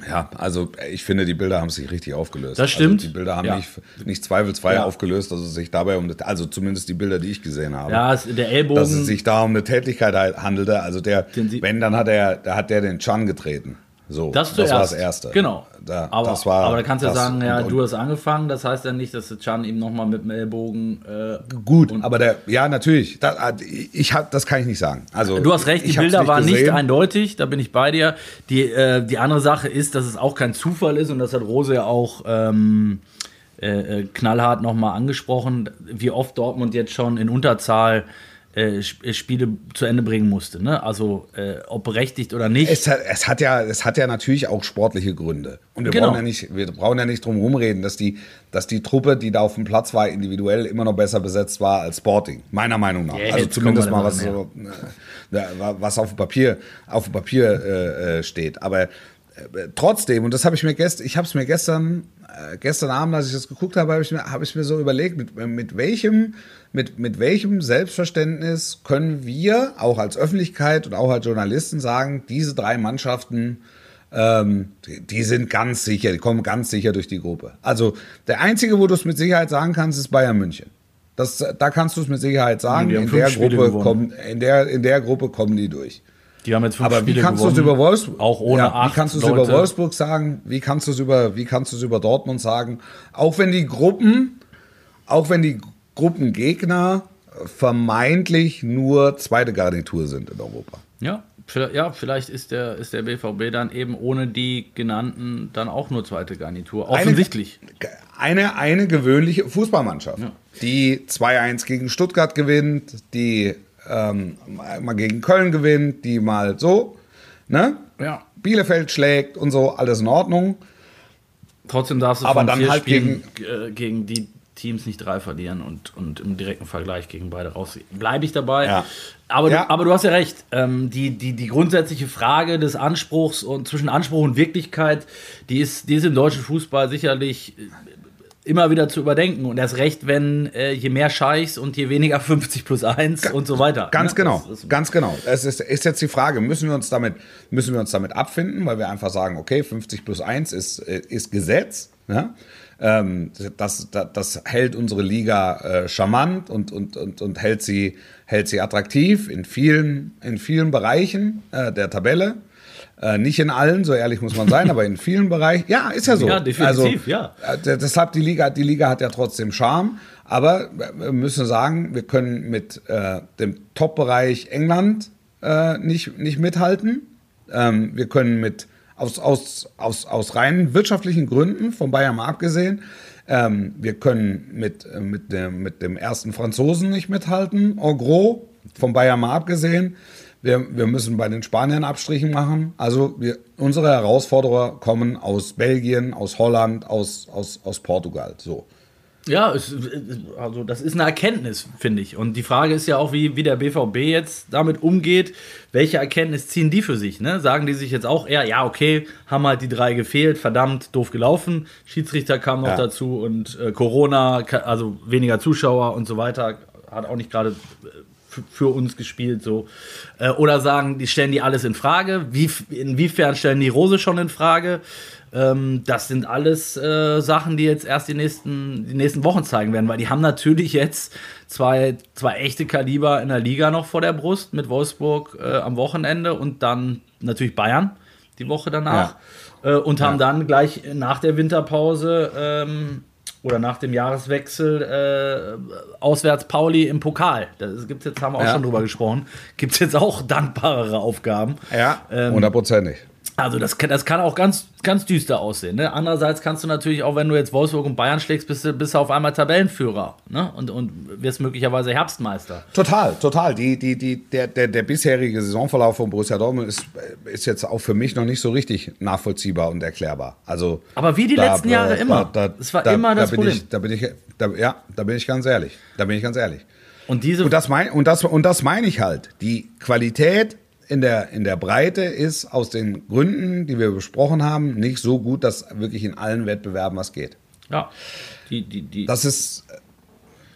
Ja, also ich finde, die Bilder haben sich richtig aufgelöst. Das stimmt. Also die Bilder haben ja. nicht, nicht zweifelsfrei Ja. aufgelöst, dass es sich dabei um, also zumindest die Bilder, die ich gesehen habe. Ja, der Ellbogen. dass es sich da um eine Tätigkeit handelte. Also der, wenn, dann hat er, da hat der den Chan getreten. So, Das zuerst. war das Erste. Genau. Da, aber, das war, aber da kannst du ja das- sagen, ja, du hast angefangen, das heißt ja nicht, dass Chan ihm nochmal mit dem Ellbogen. Äh, Gut, aber der, ja, natürlich. Da, ich hab, das kann ich nicht sagen. Also, Du hast recht, die ich Bilder waren nicht gesehen. eindeutig, da bin ich bei dir. Die, äh, die andere Sache ist, dass es auch kein Zufall ist und das hat Rose ja auch ähm, äh, äh, knallhart nochmal angesprochen, wie oft Dortmund jetzt schon in Unterzahl äh, Sp- Spiele zu Ende bringen musste. Ne? Also äh, ob berechtigt oder nicht. Es hat, es, hat ja, es hat ja natürlich auch sportliche Gründe. Und wir, Genau. brauchen, ja nicht, wir brauchen ja nicht drum rumreden, dass die, dass die Truppe, die da auf dem Platz war, individuell immer noch besser besetzt war als Sporting. Meiner Meinung nach. Ja, also zumindest mal, was, so, äh, was auf dem Papier, auf dem Papier äh, äh, steht. Aber äh, trotzdem, und das habe ich mir gestern, ich habe es mir gestern, äh, gestern Abend, als ich das geguckt habe, habe ich, mir- habe ich mir so überlegt, mit, mit, welchem, mit, mit welchem Selbstverständnis können wir auch als Öffentlichkeit und auch als Journalisten sagen, diese drei Mannschaften, ähm, die, die sind ganz sicher, die kommen ganz sicher durch die Gruppe. Also der einzige, wo du es mit Sicherheit sagen kannst, ist Bayern München. Das, da kannst du es mit Sicherheit sagen. In der, Gruppe kommen, in, der, in der Gruppe kommen die durch. Die haben jetzt fünf Aber wie Spiele kannst du es über Wolfsburg? Auch ohne ja, acht Wie kannst du es über Wolfsburg sagen? Wie kannst du es über, wie kannst du es über Dortmund sagen? Auch wenn die Gruppen, auch wenn die Gruppengegner vermeintlich nur zweite Garnitur sind in Europa. Ja, vielleicht, ja, vielleicht ist der, ist der BVB dann eben ohne die genannten dann auch nur zweite Garnitur. Offensichtlich. Eine, eine gewöhnliche Fußballmannschaft, Ja. die 2-1 gegen Stuttgart gewinnt, die ähm, mal gegen Köln gewinnt, die mal so, ne? Ja. Bielefeld schlägt und so, alles in Ordnung. Trotzdem darfst du Aber von dann vier halt Spielen äh, gegen die Teams nicht drei verlieren und, und im direkten Vergleich gegen beide raus. Bleibe ich dabei. Ja. Aber, Ja. Du, aber du hast ja recht. Ähm, die, die, die grundsätzliche Frage des Anspruchs und zwischen Anspruch und Wirklichkeit, die ist, die ist im deutschen Fußball sicherlich immer wieder zu überdenken. Und erst recht, wenn äh, je mehr Scheichs und je weniger 50 plus 1 und so weiter. Ganz ne? genau, Das ist- ganz genau. Es ist, ist jetzt die Frage, müssen wir uns damit, müssen wir uns damit abfinden, weil wir einfach sagen, okay, 50 plus 1 ist, äh, ist Gesetz. Ne? Ähm, das, das, das hält unsere Liga äh, charmant und, und, und, und hält, sie, hält sie attraktiv in vielen, in vielen Bereichen äh, der Tabelle. Äh, nicht in allen, so ehrlich muss man sein, aber in vielen Bereichen. Ja, ist ja so. Ja, definitiv, ja. Äh, deshalb die Liga, die Liga hat ja trotzdem Charme, aber wir müssen sagen, wir können mit äh, dem Top-Bereich England äh, nicht, nicht mithalten. Ähm, wir können mit aus, aus, aus, aus rein wirtschaftlichen Gründen, von Bayern mal abgesehen, ähm, wir können mit, äh, mit, dem, mit dem ersten Franzosen nicht mithalten, en gros, von Bayern mal abgesehen. Wir, wir müssen bei den Spaniern Abstrichen machen. Also wir, unsere Herausforderer kommen aus Belgien, aus Holland, aus, aus, aus Portugal. So. Ja, es, also das ist eine Erkenntnis, finde ich. Und die Frage ist ja auch, wie, wie der BVB jetzt damit umgeht. Welche Erkenntnis ziehen die für sich? Ne? Sagen die sich jetzt auch eher, ja, okay, haben halt die drei gefehlt, verdammt doof gelaufen. Schiedsrichter kam noch Ja. dazu und äh, Corona, also weniger Zuschauer und so weiter, hat auch nicht gerade äh, für uns gespielt so. Äh, oder sagen, die stellen die alles in Frage. Wie, inwiefern stellen die Rose schon in Frage? Ähm, das sind alles äh, Sachen, die jetzt erst die nächsten, die nächsten Wochen zeigen werden, weil die haben natürlich jetzt zwei, zwei echte Kaliber in der Liga noch vor der Brust mit Wolfsburg äh, am Wochenende und dann natürlich Bayern die Woche danach. Äh, und haben dann gleich nach der Winterpause ähm, oder nach dem Jahreswechsel äh, auswärts Pauli im Pokal. Das gibt's jetzt, haben wir auch Ja. schon drüber gesprochen. Gibt es jetzt auch dankbarere Aufgaben. Ja, Ähm, hundertprozentig. Also das kann, das kann auch ganz, ganz düster aussehen. Ne? Andererseits kannst du natürlich auch, wenn du jetzt Wolfsburg und Bayern schlägst, bist du, bist du auf einmal Tabellenführer ne? und, und wirst möglicherweise Herbstmeister. Total, total. Die, die, die, der, der, der bisherige Saisonverlauf von Borussia Dortmund ist, ist jetzt auch für mich noch nicht so richtig nachvollziehbar und erklärbar. Also, Aber wie die letzten Jahre immer. Es war immer das Problem. Ich, da bin ich, da, ja, da bin ich ganz ehrlich. Da bin ich ganz ehrlich. Und diese Und das, mein, und das, und das meine ich halt. Die Qualität in der, in der Breite ist aus den Gründen, die wir besprochen haben, nicht so gut, dass wirklich in allen Wettbewerben was geht. ja, die, die, die, Das ist,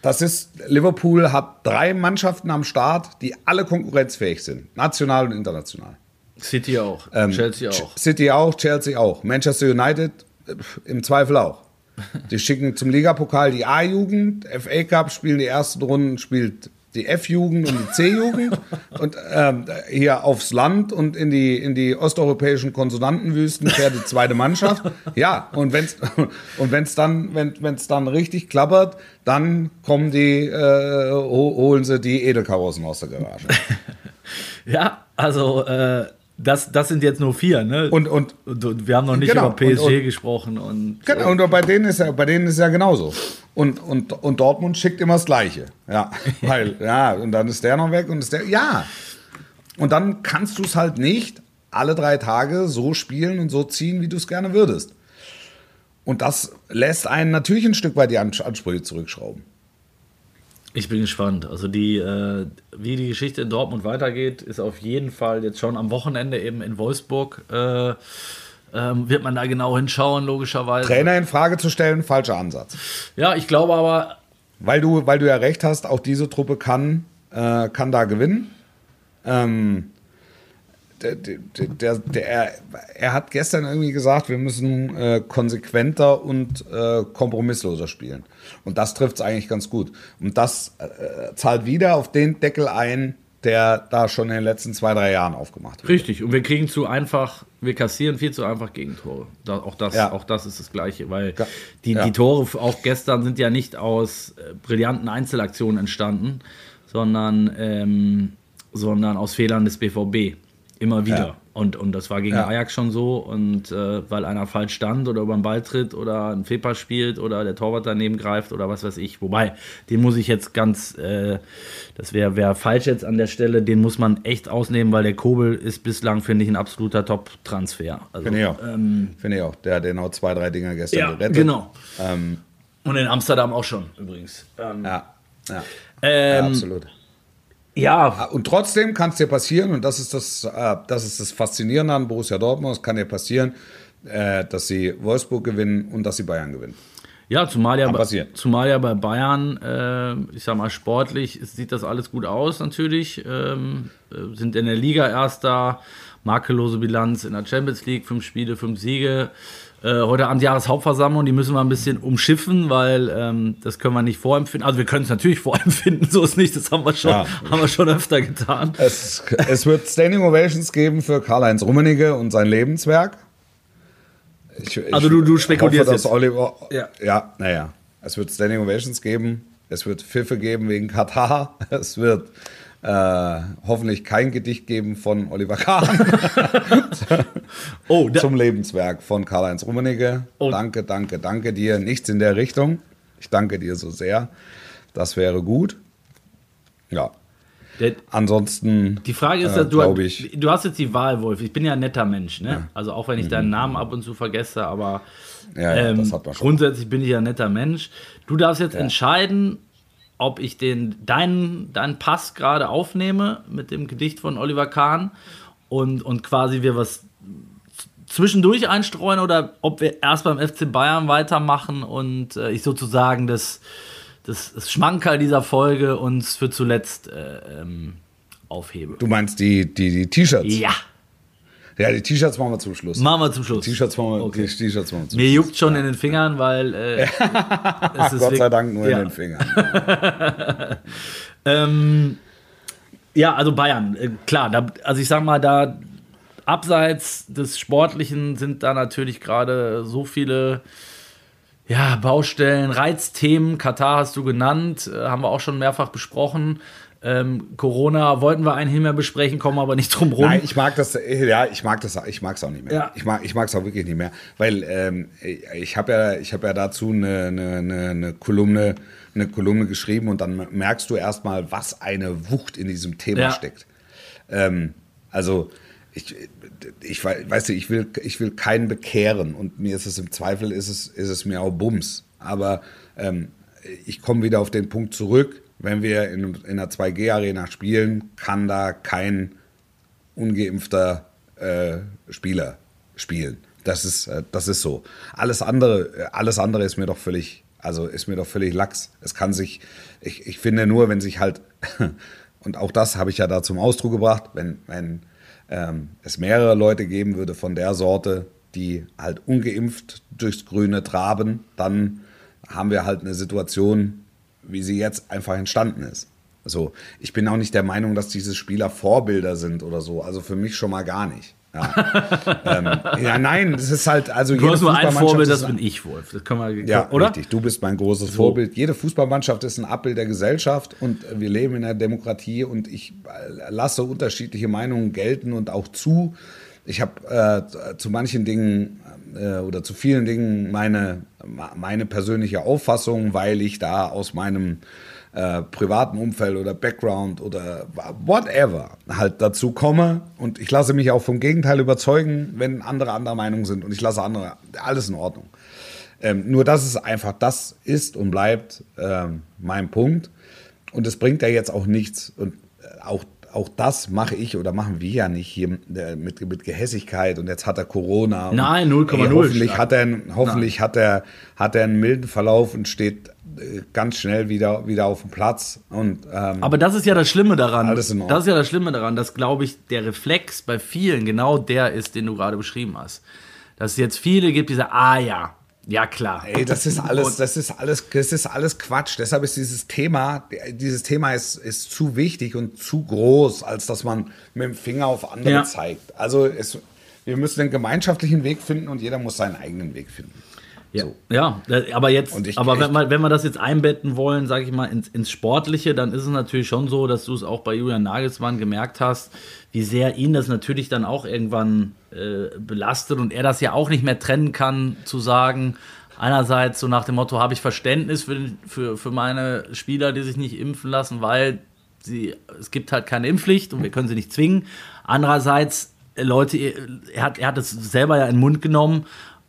das ist, Liverpool hat drei Mannschaften am Start, die alle konkurrenzfähig sind, national und international. City auch, ähm, Chelsea auch. City auch, Chelsea auch. Manchester United im Zweifel auch. Die schicken zum Ligapokal die A-Jugend, FA Cup spielen die ersten Runden, spielt die F-Jugend und die C-Jugend und ähm, hier aufs Land und in die, in die osteuropäischen Konsonantenwüsten fährt die zweite Mannschaft. Ja, und wenn es und wenn's dann, wenn es dann richtig klappert, dann kommen die, äh, holen sie die Edelkarossen aus der Garage. Ja, also äh, das, das sind jetzt nur vier, ne? Und, und, und wir haben noch nicht genau, über PSG und, und, gesprochen. Und, genau, und bei denen ist ja, bei denen ist ja genauso. Und, und, und Dortmund schickt immer das Gleiche. Ja, weil, ja, und dann ist der noch weg und ist der, ja. Und dann kannst du es halt nicht alle drei Tage so spielen und so ziehen, wie du es gerne würdest. Und das lässt einen natürlich ein Stück weit die Ansprüche zurückschrauben. Ich bin gespannt. Also die, äh, wie die Geschichte in Dortmund weitergeht, ist auf jeden Fall jetzt schon am Wochenende eben in Wolfsburg. Äh, ähm, wird man da genau hinschauen, logischerweise. Trainer in Frage zu stellen, falscher Ansatz. Ja, ich glaube aber. Weil du, weil du ja recht hast, auch diese Truppe kann, äh, kann da gewinnen. Ähm, der, der, der, er, hat gestern irgendwie gesagt, wir müssen äh, konsequenter und äh, kompromissloser spielen. Und das trifft es eigentlich ganz gut. Und das äh, zahlt wieder auf den Deckel ein, der da schon in den letzten zwei, drei Jahren aufgemacht wird. Richtig, und wir kriegen zu einfach, wir kassieren viel zu einfach Gegentore. Da, auch, das, ja. auch das ist das Gleiche, weil die, ja. die Tore auch gestern sind ja nicht aus äh, brillanten Einzelaktionen entstanden, sondern, ähm, sondern aus Fehlern des BVB. Immer wieder. Ja. Und, und das war gegen ja. Ajax schon so. Und äh, weil einer falsch stand oder über den Ball tritt oder ein Fepa spielt oder der Torwart daneben greift oder was weiß ich. Wobei, den muss ich jetzt ganz, äh, das wäre wär falsch jetzt an der Stelle, den muss man echt ausnehmen, weil der Kobel ist bislang, finde ich, ein absoluter Top-Transfer. Also, finde ich auch. Ähm, finde ich auch. Der hat genau zwei, drei Dinger gestern ja, gerettet. Genau. Ähm, und in Amsterdam auch schon, übrigens. Ähm, ja, ja. Ähm, ja absolut. Ja. Ah, und trotzdem kann es dir passieren, und das ist das, äh, das ist das Faszinierende an Borussia Dortmund, es kann dir passieren, äh, dass sie Wolfsburg gewinnen und dass sie Bayern gewinnen. Ja, zumal ja, bei, zumal ja bei Bayern, äh, ich sag mal, sportlich sieht das alles gut aus natürlich. Ähm, äh, sind in der Liga erster, makellose Bilanz in der Champions League, fünf Spiele, fünf Siege. Äh, heute Abend Jahreshauptversammlung, die müssen wir ein bisschen umschiffen, weil ähm, das können wir nicht vorempfinden. Also wir können es natürlich vorempfinden, so ist nicht, das haben wir schon, ja. haben wir schon öfter getan. Es, es wird Standing Ovations geben für Karl-Heinz Rummenigge und sein Lebenswerk. Ich, ich also du, du spekulierst hoffe, dass Oliver, ja. ja, naja. Es wird Standing Ovations geben, es wird Pfiffe geben wegen Katar, es wird äh, hoffentlich kein Gedicht geben von Oliver Kahn. oh, Zum Lebenswerk von Karl-Heinz Rummenigge. Oh. Danke, danke, danke dir. Nichts in der Richtung. Ich danke dir so sehr. Das wäre gut. Ja. Der, Ansonsten. Die Frage ist, äh, du, ich, du hast jetzt die Wahl, Wolf. Ich bin ja ein netter Mensch, ne? Ja. Also auch wenn ich mhm. deinen Namen ab und zu vergesse, aber ja, ja, ähm, grundsätzlich bin ich ja ein netter Mensch. Du darfst jetzt entscheiden, ob ich den, deinen, deinen Pass gerade aufnehme mit dem Gedicht von Oliver Kahn und, und quasi wir was zwischendurch einstreuen oder ob wir erst beim FC Bayern weitermachen und äh, ich sozusagen das, das, das Schmankerl dieser Folge uns für zuletzt äh, ähm, aufhebe. Du meinst die, die, die T-Shirts? Ja. Ja, die T-Shirts machen wir zum Schluss. Machen wir zum Schluss. T-Shirts machen, wir, okay. T-Shirts machen wir zum Mir Schluss. juckt schon in den Fingern, weil. Äh, Gott sei Dank nur ja. in den Fingern. ähm, ja, also Bayern, äh, klar. Da, also ich sag mal, da abseits des Sportlichen sind da natürlich gerade so viele. Ja, Baustellen, Reizthemen, Katar hast du genannt, äh, haben wir auch schon mehrfach besprochen. Ähm, Corona wollten wir einen mehr besprechen, kommen aber nicht drum rum. Nein, ich mag das, ja, ich mag das, ich mag es auch nicht mehr. Ja. Ich mag, ich mag es auch wirklich nicht mehr, weil ähm, ich habe ja, ich habe ja dazu eine, eine, eine, Kolumne, eine Kolumne geschrieben und dann merkst du erstmal, was eine Wucht in diesem Thema ja. steckt. Ähm, also ich, ich weißt du, ich will, ich will keinen bekehren und mir ist es im Zweifel ist es, ist es mir auch Bums. Aber ähm, ich komme wieder auf den Punkt zurück wenn wir in, in einer 2G-Arena spielen, kann da kein ungeimpfter äh, Spieler spielen. Das ist, äh, das ist so. Alles andere, äh, alles andere ist mir doch völlig, also ist mir doch völlig lax. Es kann sich, ich, ich finde nur, wenn sich halt, und auch das habe ich ja da zum Ausdruck gebracht, wenn, wenn ähm, es mehrere Leute geben würde von der Sorte, die halt ungeimpft durchs Grüne traben, dann haben wir halt eine Situation, wie sie jetzt einfach entstanden ist. Also ich bin auch nicht der Meinung, dass diese Spieler Vorbilder sind oder so. Also für mich schon mal gar nicht. Ja. ähm, ja, nein, das ist halt, also Du hast nur ein Vorbild, das bin ich, Wolf. Das können wir, ja, oder? richtig. Du bist mein großes so. Vorbild. Jede Fußballmannschaft ist ein Abbild der Gesellschaft und wir leben in einer Demokratie und ich lasse unterschiedliche Meinungen gelten und auch zu. Ich habe äh, zu manchen Dingen äh, oder zu vielen Dingen meine, meine persönliche Auffassung, weil ich da aus meinem äh, privaten Umfeld oder Background oder whatever halt dazu komme. Und ich lasse mich auch vom Gegenteil überzeugen, wenn andere anderer Meinung sind. Und ich lasse andere, alles in Ordnung. Ähm, nur dass es einfach das ist und bleibt ähm, mein Punkt. Und es bringt ja jetzt auch nichts. Und äh, auch auch das mache ich oder machen wir ja nicht hier äh, mit, mit Gehässigkeit und jetzt hat er Corona. Nein, 0,0. Hoffentlich, hat er, hoffentlich hat, er, hat er einen milden Verlauf und steht äh, ganz schnell wieder, wieder auf dem Platz. Und, ähm, Aber das ist ja das Schlimme daran. Alles in Das ist ja das Schlimme daran, dass, glaube ich, der Reflex bei vielen genau der ist, den du gerade beschrieben hast. Dass es jetzt viele gibt, die sagen, ah ja, ja, klar. Ey, das ist alles, das ist alles, das ist alles Quatsch. Deshalb ist dieses Thema, dieses Thema ist, ist zu wichtig und zu groß, als dass man mit dem Finger auf andere ja. zeigt. Also es, wir müssen einen gemeinschaftlichen Weg finden und jeder muss seinen eigenen Weg finden. Ja, so. ja aber jetzt, ich, aber wenn wir, wenn wir das jetzt einbetten wollen, sage ich mal, ins, ins Sportliche, dann ist es natürlich schon so, dass du es auch bei Julian Nagelsmann gemerkt hast, wie sehr ihn das natürlich dann auch irgendwann äh, belastet und er das ja auch nicht mehr trennen kann, zu sagen, einerseits so nach dem Motto, habe ich Verständnis für, für, für meine Spieler, die sich nicht impfen lassen, weil sie, es gibt halt keine Impfpflicht und wir können sie nicht zwingen. Andererseits, Leute, er hat, er hat es selber ja in den Mund genommen,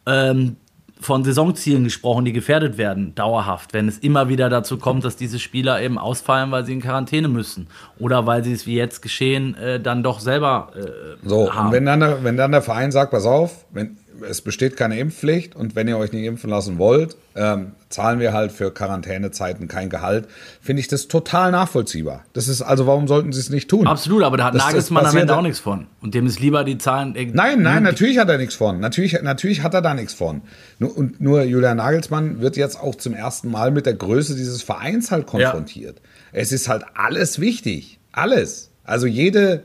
ähm, von Saisonzielen gesprochen, die gefährdet werden, dauerhaft, wenn es immer wieder dazu kommt, dass diese Spieler eben ausfallen, weil sie in Quarantäne müssen. Oder weil sie es wie jetzt geschehen, äh, dann doch selber äh, So, haben. und wenn dann, der, wenn dann der Verein sagt, pass auf, wenn, es besteht keine Impfpflicht und wenn ihr euch nicht impfen lassen wollt, ähm, zahlen wir halt für Quarantänezeiten kein Gehalt, finde ich das total nachvollziehbar. Das ist also, warum sollten sie es nicht tun? Absolut, aber da hat das, Nagelsmann am Ende auch nichts von. Und dem ist lieber die Zahlen. Äh, nein, nein, natürlich hat er nichts von. Natürlich, natürlich hat er da nichts von. Nur, und nur Julian Nagelsmann wird jetzt auch zum ersten Mal mit der Größe dieses Vereins halt konfrontiert. Ja. Es ist halt alles wichtig. Alles. Also jede,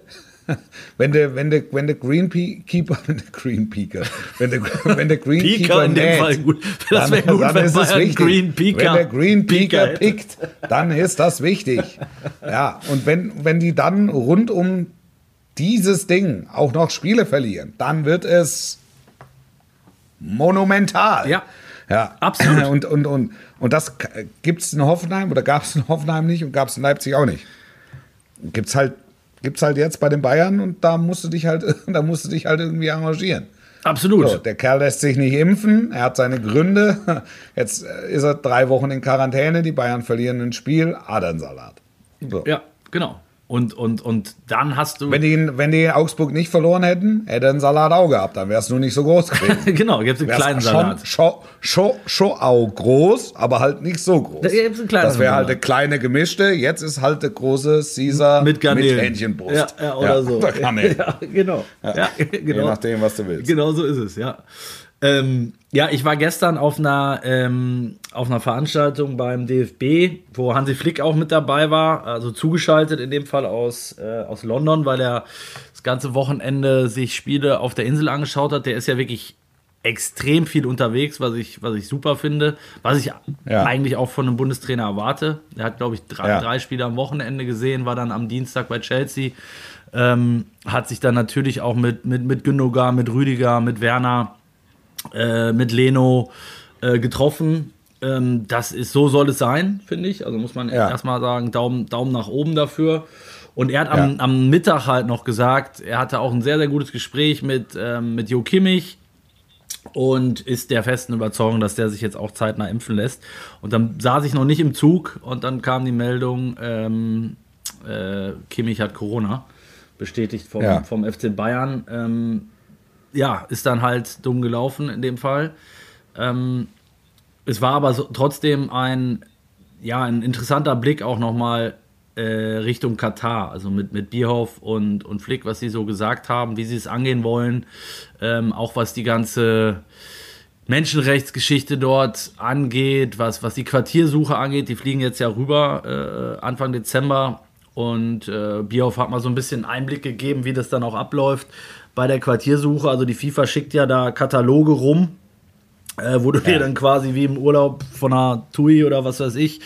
wenn der, wenn der, wenn der Greenkeeper, wenn der Greenpeaker, wenn der, wenn der Greenkeeper in dem Fall gut. Das wäre gut, dann wenn ist es wichtig. Green wenn der Greenpeaker pickt, dann ist das wichtig. Ja, und wenn, wenn die dann rund um dieses Ding auch noch Spiele verlieren, dann wird es monumental. Ja. Ja, absolut. Und, und, und, und das gibt es in Hoffenheim oder gab es in Hoffenheim nicht und gab es in Leipzig auch nicht. Gibt es halt gibt es halt jetzt bei den Bayern und da musst du dich halt, da musst du dich halt irgendwie arrangieren. Absolut. So, der Kerl lässt sich nicht impfen, er hat seine Gründe. Jetzt äh, ist er drei Wochen in Quarantäne, die Bayern verlieren ein Spiel, Adernsalat. So. Ja, genau. Und, und, und dann hast du. Wenn die, wenn die Augsburg nicht verloren hätten, hätte einen Salat auch gehabt, dann wäre es nur nicht so groß gewesen. genau, gibt es einen kleinen Salat. Schon, schon, schon auch groß, aber halt nicht so groß. Da gibt's einen kleinen das wäre halt eine kleine gemischte, jetzt ist halt der große Caesar mit, mit Hähnchenbrust. Ja, ja, oder ja, so. Ja, genau. Ja, genau. Je nachdem, was du willst. Genau so ist es, ja. Ähm, ja, ich war gestern auf einer, ähm, auf einer Veranstaltung beim DFB, wo Hansi Flick auch mit dabei war, also zugeschaltet in dem Fall aus, äh, aus London, weil er das ganze Wochenende sich Spiele auf der Insel angeschaut hat. Der ist ja wirklich extrem viel unterwegs, was ich, was ich super finde, was ich ja. eigentlich auch von einem Bundestrainer erwarte. Er hat, glaube ich, drei, ja. drei Spiele am Wochenende gesehen, war dann am Dienstag bei Chelsea, ähm, hat sich dann natürlich auch mit, mit, mit Gündogan, mit Rüdiger, mit Werner äh, mit Leno äh, getroffen. Ähm, das ist, so soll es sein, finde ich. Also muss man ja. erstmal sagen, Daumen, Daumen nach oben dafür. Und er hat am, ja. am, Mittag halt noch gesagt, er hatte auch ein sehr, sehr gutes Gespräch mit, ähm, mit Jo Kimmich und ist der festen Überzeugung, dass der sich jetzt auch zeitnah impfen lässt. Und dann saß ich noch nicht im Zug und dann kam die Meldung, ähm, äh, Kimmich hat Corona, bestätigt vom, ja. vom FC Bayern. Ähm, ja, ist dann halt dumm gelaufen in dem Fall. Ähm, es war aber so, trotzdem ein, ja, ein interessanter Blick auch nochmal äh, Richtung Katar, also mit, mit Bierhoff und, und Flick, was sie so gesagt haben, wie sie es angehen wollen, ähm, auch was die ganze Menschenrechtsgeschichte dort angeht, was, was die Quartiersuche angeht. Die fliegen jetzt ja rüber äh, Anfang Dezember und äh, Bierhoff hat mal so ein bisschen Einblick gegeben, wie das dann auch abläuft bei der Quartiersuche. Also die FIFA schickt ja da Kataloge rum äh, wo du ja. dir dann quasi wie im Urlaub von einer TUI oder was weiß ich,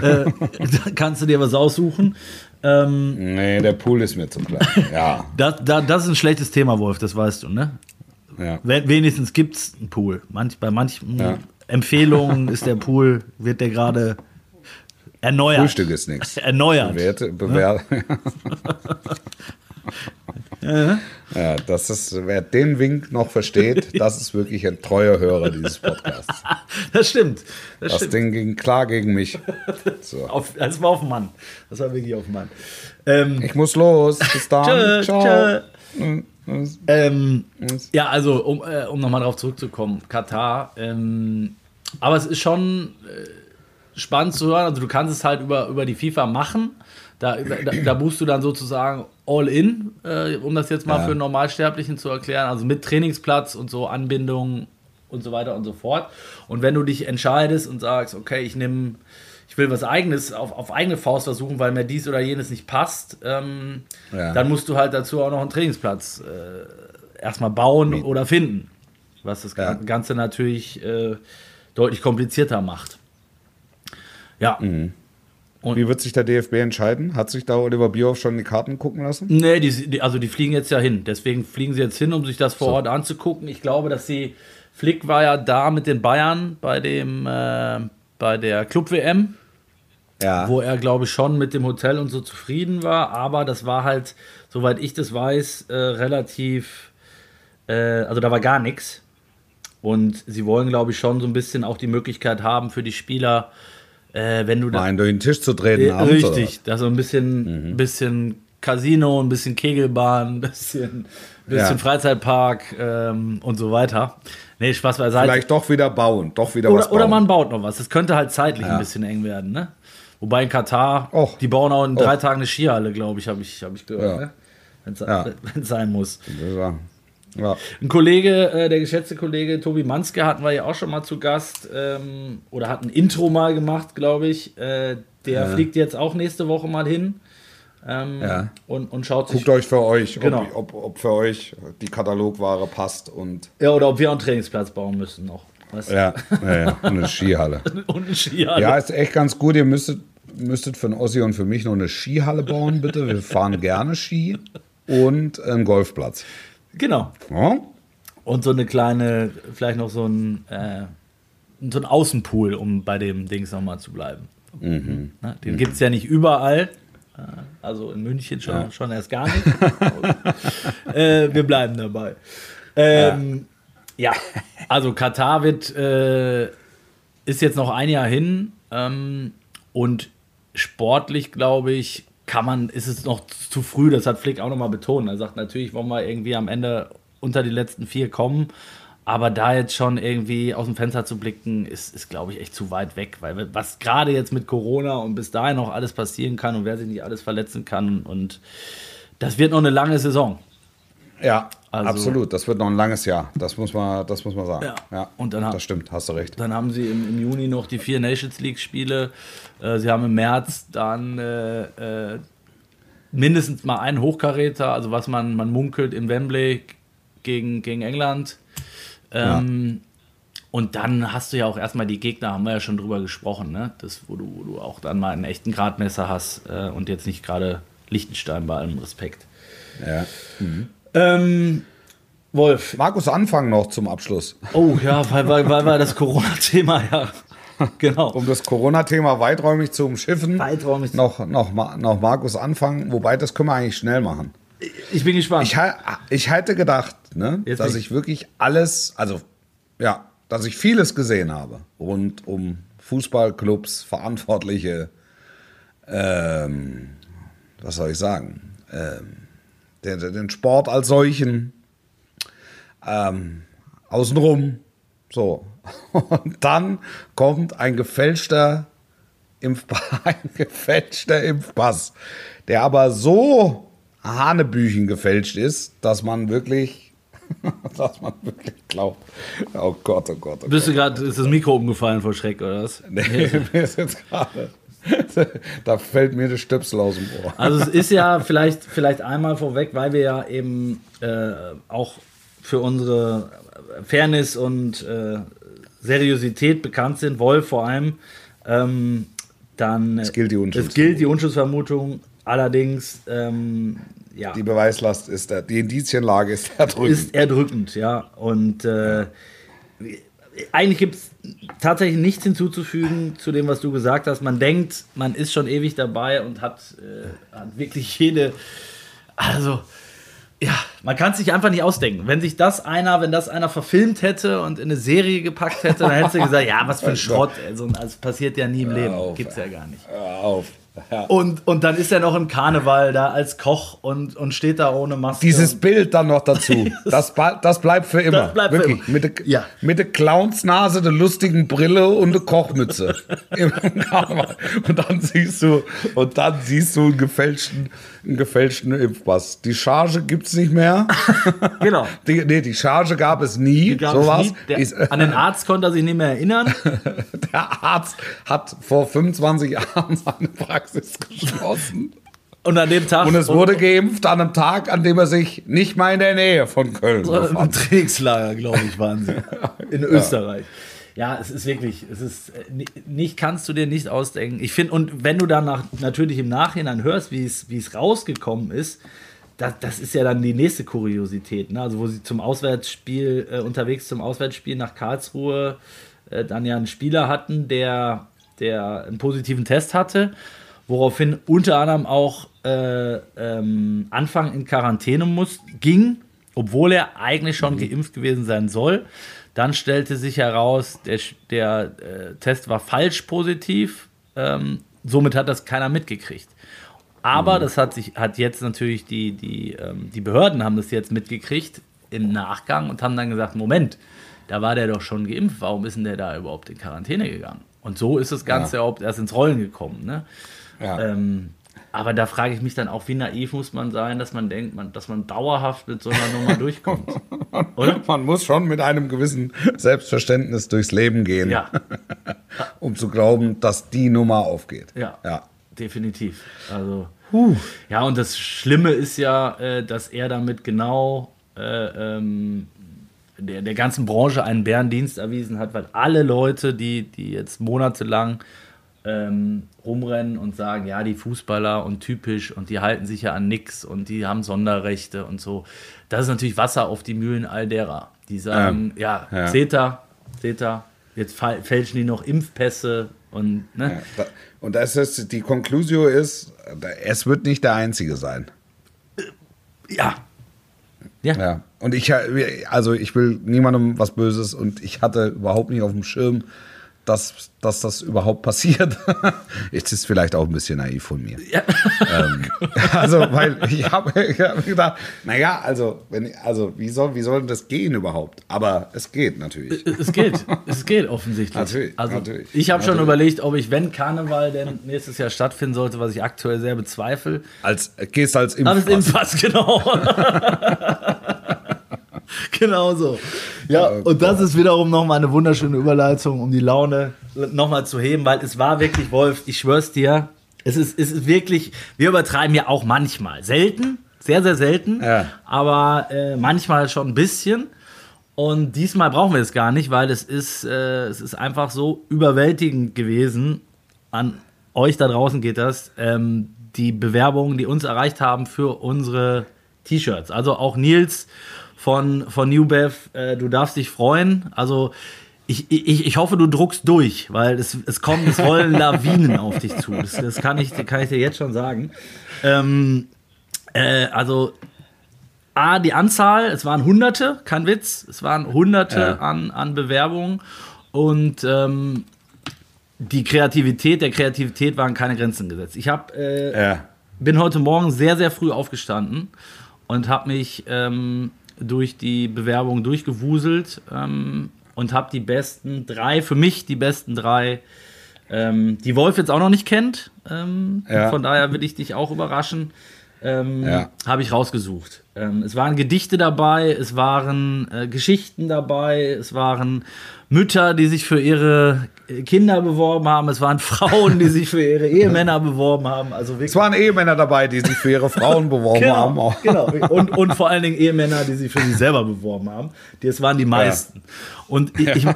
äh, kannst du dir was aussuchen. Ähm, nee, der Pool ist mir zu klein. Ja. das, das, das ist ein schlechtes Thema, Wolf, das weißt du, ne? Ja. Wenigstens gibt es einen Pool. Manch, bei manchen ja. Empfehlungen ist der Pool, wird der gerade erneuert. Frühstück ist nichts. Erneuert. Bewerte, bewer ne? Ja. ja, das ist, wer den Wink noch versteht, das ist wirklich ein treuer Hörer dieses Podcasts. Das stimmt. Das, das stimmt. Ding ging klar gegen mich. So. Auf, das war auf Mann. Das war wirklich auf Mann. Ähm, ich muss los. Bis dann. Tschö, Ciao. Tschö. Ähm, ja, also um, äh, um nochmal drauf zurückzukommen, Katar. Ähm, aber es ist schon äh, spannend zu hören. Also du kannst es halt über, über die FIFA machen. Da, da, da buchst du dann sozusagen all in, äh, um das jetzt mal ja. für Normalsterblichen zu erklären, also mit Trainingsplatz und so Anbindung und so weiter und so fort. Und wenn du dich entscheidest und sagst, okay, ich nehme, ich will was eigenes auf, auf eigene Faust versuchen, weil mir dies oder jenes nicht passt, ähm, ja. dann musst du halt dazu auch noch einen Trainingsplatz äh, erstmal bauen Mieten. oder finden. Was das ja. Ganze natürlich äh, deutlich komplizierter macht. Ja. Mhm. Und Wie wird sich der DFB entscheiden? Hat sich da Oliver Bierhoff schon die Karten gucken lassen? Nee, die, die, also die fliegen jetzt ja hin. Deswegen fliegen sie jetzt hin, um sich das vor so. Ort anzugucken. Ich glaube, dass sie. Flick war ja da mit den Bayern bei dem äh, bei der Club WM. Ja. Wo er, glaube ich, schon mit dem Hotel und so zufrieden war. Aber das war halt, soweit ich das weiß, äh, relativ. Äh, also da war gar nichts. Und sie wollen, glaube ich, schon so ein bisschen auch die Möglichkeit haben für die Spieler äh, wenn du da. Nein, durch den Tisch zu treten. Äh, abends, richtig, da so ein bisschen, mhm. bisschen Casino, ein bisschen Kegelbahn, ein bisschen, bisschen ja. Freizeitpark ähm, und so weiter. Nee, Spaß beiseite. Vielleicht doch wieder bauen, doch wieder oder, was bauen. Oder man baut noch was. Das könnte halt zeitlich ja. ein bisschen eng werden, ne? Wobei in Katar, Och. die bauen auch in drei Och. Tagen eine Skihalle, glaube ich, habe ich, hab ich gehört, ja. ne? Wenn es ja. sein muss. Ja. Ein Kollege, äh, der geschätzte Kollege Tobi Manske hatten wir ja auch schon mal zu Gast ähm, oder hat ein Intro mal gemacht, glaube ich. Äh, der ja. fliegt jetzt auch nächste Woche mal hin. Ähm, ja. und, und schaut sich. Guckt euch für euch, genau. ob, ob, ob für euch die Katalogware passt und. Ja, oder ob wir auch einen Trainingsplatz bauen müssen noch. Weißt du? ja, ja, ja, und eine Skihalle. und eine Skihalle. Ja, ist echt ganz gut. Ihr müsstet, müsstet für den Ossi und für mich noch eine Skihalle bauen, bitte. Wir fahren gerne Ski und einen Golfplatz. Genau. Ja. Und so eine kleine, vielleicht noch so ein, äh, so ein Außenpool, um bei dem Dings nochmal zu bleiben. Mhm. Na, den mhm. gibt es ja nicht überall. Äh, also in München schon, ja. schon erst gar nicht. äh, wir bleiben dabei. Ähm, ja. ja. also Katar wird, äh, ist jetzt noch ein Jahr hin ähm, und sportlich, glaube ich, kann man, ist es noch zu früh, das hat Flick auch nochmal betont. Er sagt, natürlich wollen wir irgendwie am Ende unter die letzten vier kommen, aber da jetzt schon irgendwie aus dem Fenster zu blicken, ist, ist glaube ich, echt zu weit weg, weil was gerade jetzt mit Corona und bis dahin noch alles passieren kann und wer sich nicht alles verletzen kann und das wird noch eine lange Saison. Ja, also, absolut. Das wird noch ein langes Jahr. Das muss man, das muss man sagen. Ja. ja. Und dann das stimmt, hast du recht. Dann haben sie im, im Juni noch die vier Nations League-Spiele. Äh, sie haben im März dann äh, äh, mindestens mal einen Hochkaräter, also was man, man munkelt im Wembley gegen, gegen England. Ähm, ja. Und dann hast du ja auch erstmal die Gegner, haben wir ja schon drüber gesprochen, ne? Das, wo du, wo du auch dann mal einen echten Gradmesser hast äh, und jetzt nicht gerade Lichtenstein bei allem Respekt. Ja. Mhm. Ähm, Wolf. Markus, Anfang noch zum Abschluss. Oh ja, weil, weil, weil, weil das Corona-Thema ja. Genau. Um das Corona-Thema weiträumig zu umschiffen. Weiträumig. Noch, noch, noch Markus Anfang, wobei das können wir eigentlich schnell machen. Ich bin gespannt. Ich, ich hätte gedacht, ne, dass ich wirklich alles, also ja, dass ich vieles gesehen habe rund um Fußballclubs, Verantwortliche, ähm, was soll ich sagen, ähm, den, den Sport als solchen, ähm, außenrum. So. Und dann kommt ein gefälschter Impfpass, ein gefälschter Impfpass, der aber so Hanebüchen gefälscht ist, dass man wirklich, dass man wirklich glaubt. Oh Gott, oh Gott. Oh Bist du gerade, ist das Mikro umgefallen vor Schreck oder was? Nee, mir ist jetzt gerade. da fällt mir der Stöpsel aus dem Ohr. Also es ist ja vielleicht, vielleicht einmal vorweg, weil wir ja eben äh, auch für unsere Fairness und äh, Seriosität bekannt sind, Wolf vor allem, ähm, dann es gilt die Unschuldsvermutung. Es gilt die Unschuldsvermutung. Allerdings, ähm, ja. Die Beweislast ist, da, die Indizienlage ist erdrückend. Ist erdrückend, ja. Und äh, eigentlich gibt es tatsächlich nichts hinzuzufügen zu dem, was du gesagt hast. Man denkt, man ist schon ewig dabei und hat, äh, hat wirklich jede, also ja, man kann es sich einfach nicht ausdenken. Wenn sich das einer, wenn das einer verfilmt hätte und in eine Serie gepackt hätte, dann hätte sie gesagt, ja, was für ein Schrott. Also, das passiert ja nie im Leben. Auf, Gibt's ja gar nicht. Auf. Ja. Und, und dann ist er noch im Karneval da als Koch und, und steht da ohne Maske. Dieses Bild dann noch dazu. Das, das bleibt für immer. Das bleibt Wirklich. Für immer. Mit der ja. mit der Clownsnase, der lustigen Brille und der Kochmütze. Im Karneval. Und dann siehst du, und dann siehst du einen gefälschten, einen gefälschten Impfpass. Die Charge gibt es nicht mehr. genau. Die, nee, die Charge gab es nie. Gab sowas. Nie. Der, Ist, an den Arzt konnte er sich nicht mehr erinnern. der Arzt hat vor 25 Jahren seine Praxis geschlossen. Und an dem Tag. Und es wurde geimpft an einem Tag, an dem er sich nicht mal in der Nähe von Köln so Im Trainingslager, glaube ich, waren sie. In Österreich. Ja, es ist wirklich, es ist äh, nicht, kannst du dir nicht ausdenken. Ich finde, und wenn du dann natürlich im Nachhinein hörst, wie es, wie es rausgekommen ist, das, das ist ja dann die nächste Kuriosität. Ne? Also, wo sie zum Auswärtsspiel, äh, unterwegs zum Auswärtsspiel nach Karlsruhe äh, dann ja einen Spieler hatten, der, der einen positiven Test hatte, woraufhin unter anderem auch äh, ähm, Anfang in Quarantäne muss, ging, obwohl er eigentlich schon mhm. geimpft gewesen sein soll. Dann stellte sich heraus, der, der äh, Test war falsch positiv. Ähm, somit hat das keiner mitgekriegt. Aber mhm. das hat sich hat jetzt natürlich die, die, ähm, die Behörden haben das jetzt mitgekriegt im Nachgang und haben dann gesagt, Moment, da war der doch schon geimpft, warum ist denn der da überhaupt in Quarantäne gegangen? Und so ist das Ganze ja. überhaupt erst ins Rollen gekommen. Ne? Ja. Ähm, aber da frage ich mich dann auch, wie naiv muss man sein, dass man denkt, man, dass man dauerhaft mit so einer Nummer durchkommt. Oder? Man muss schon mit einem gewissen Selbstverständnis durchs Leben gehen, ja. um zu glauben, dass die Nummer aufgeht. Ja, ja. definitiv. Also, huh. ja, und das Schlimme ist ja, äh, dass er damit genau äh, ähm, der, der ganzen Branche einen Bärendienst erwiesen hat, weil alle Leute, die, die jetzt monatelang ähm, rumrennen und sagen, ja, die Fußballer und typisch und die halten sich ja an nichts und die haben Sonderrechte und so. Das ist natürlich Wasser auf die Mühlen all derer. Die sagen, ja, ja, ihr, seht ihr, jetzt fälschen die noch Impfpässe und, ne? Ja, und das ist, die Konklusio ist, es wird nicht der Einzige sein. Ja. Ja. ja. Und ich, also ich will niemandem was Böses und ich hatte überhaupt nicht auf dem Schirm, dass, dass das überhaupt passiert. Jetzt ist vielleicht auch ein bisschen naiv von mir. Ja. Ähm, also, weil ich habe hab gedacht, naja, also, wenn, also wie, soll, wie soll das gehen überhaupt? Aber es geht natürlich. Es geht, es geht offensichtlich. Natürlich, also, natürlich. Ich habe schon überlegt, ob ich, wenn Karneval denn nächstes Jahr stattfinden sollte, was ich aktuell sehr bezweifle. Als, gehst als Impfpass. Als Impfpass, genau. genau so. Ja, und das ist wiederum nochmal eine wunderschöne Überleitung, um die Laune nochmal zu heben, weil es war wirklich, Wolf, ich schwör's dir, es ist, es ist wirklich, wir übertreiben ja auch manchmal. Selten, sehr, sehr selten, ja. aber äh, manchmal schon ein bisschen. Und diesmal brauchen wir es gar nicht, weil es ist, äh, es ist einfach so überwältigend gewesen. An euch da draußen geht das. Ähm, die Bewerbungen, die uns erreicht haben für unsere T-Shirts. Also auch Nils von, von New Bev. Äh, du darfst dich freuen. Also ich, ich, ich hoffe, du druckst durch, weil es, es kommen, es rollen Lawinen auf dich zu. Das, das kann, ich, kann ich dir jetzt schon sagen. Ähm, äh, also A, die Anzahl, es waren Hunderte, kein Witz, es waren Hunderte ja. an, an Bewerbungen und ähm, die Kreativität, der Kreativität waren keine Grenzen gesetzt. Ich hab, äh, ja. bin heute Morgen sehr, sehr früh aufgestanden und habe mich ähm, durch die Bewerbung durchgewuselt ähm, und habe die besten drei, für mich die besten drei ähm, die Wolf jetzt auch noch nicht kennt. Ähm, ja. Von daher will ich dich auch überraschen. Ähm, ja. Habe ich rausgesucht. Ähm, es waren Gedichte dabei, es waren äh, Geschichten dabei, es waren Mütter, die sich für ihre Kinder beworben haben, es waren Frauen, die sich für ihre Ehemänner beworben haben. Also es waren Ehemänner dabei, die sich für ihre Frauen beworben genau, haben. Auch. Genau, und, und vor allen Dingen Ehemänner, die sich für sich selber beworben haben. Das waren die meisten. Ja. Und ich, ich,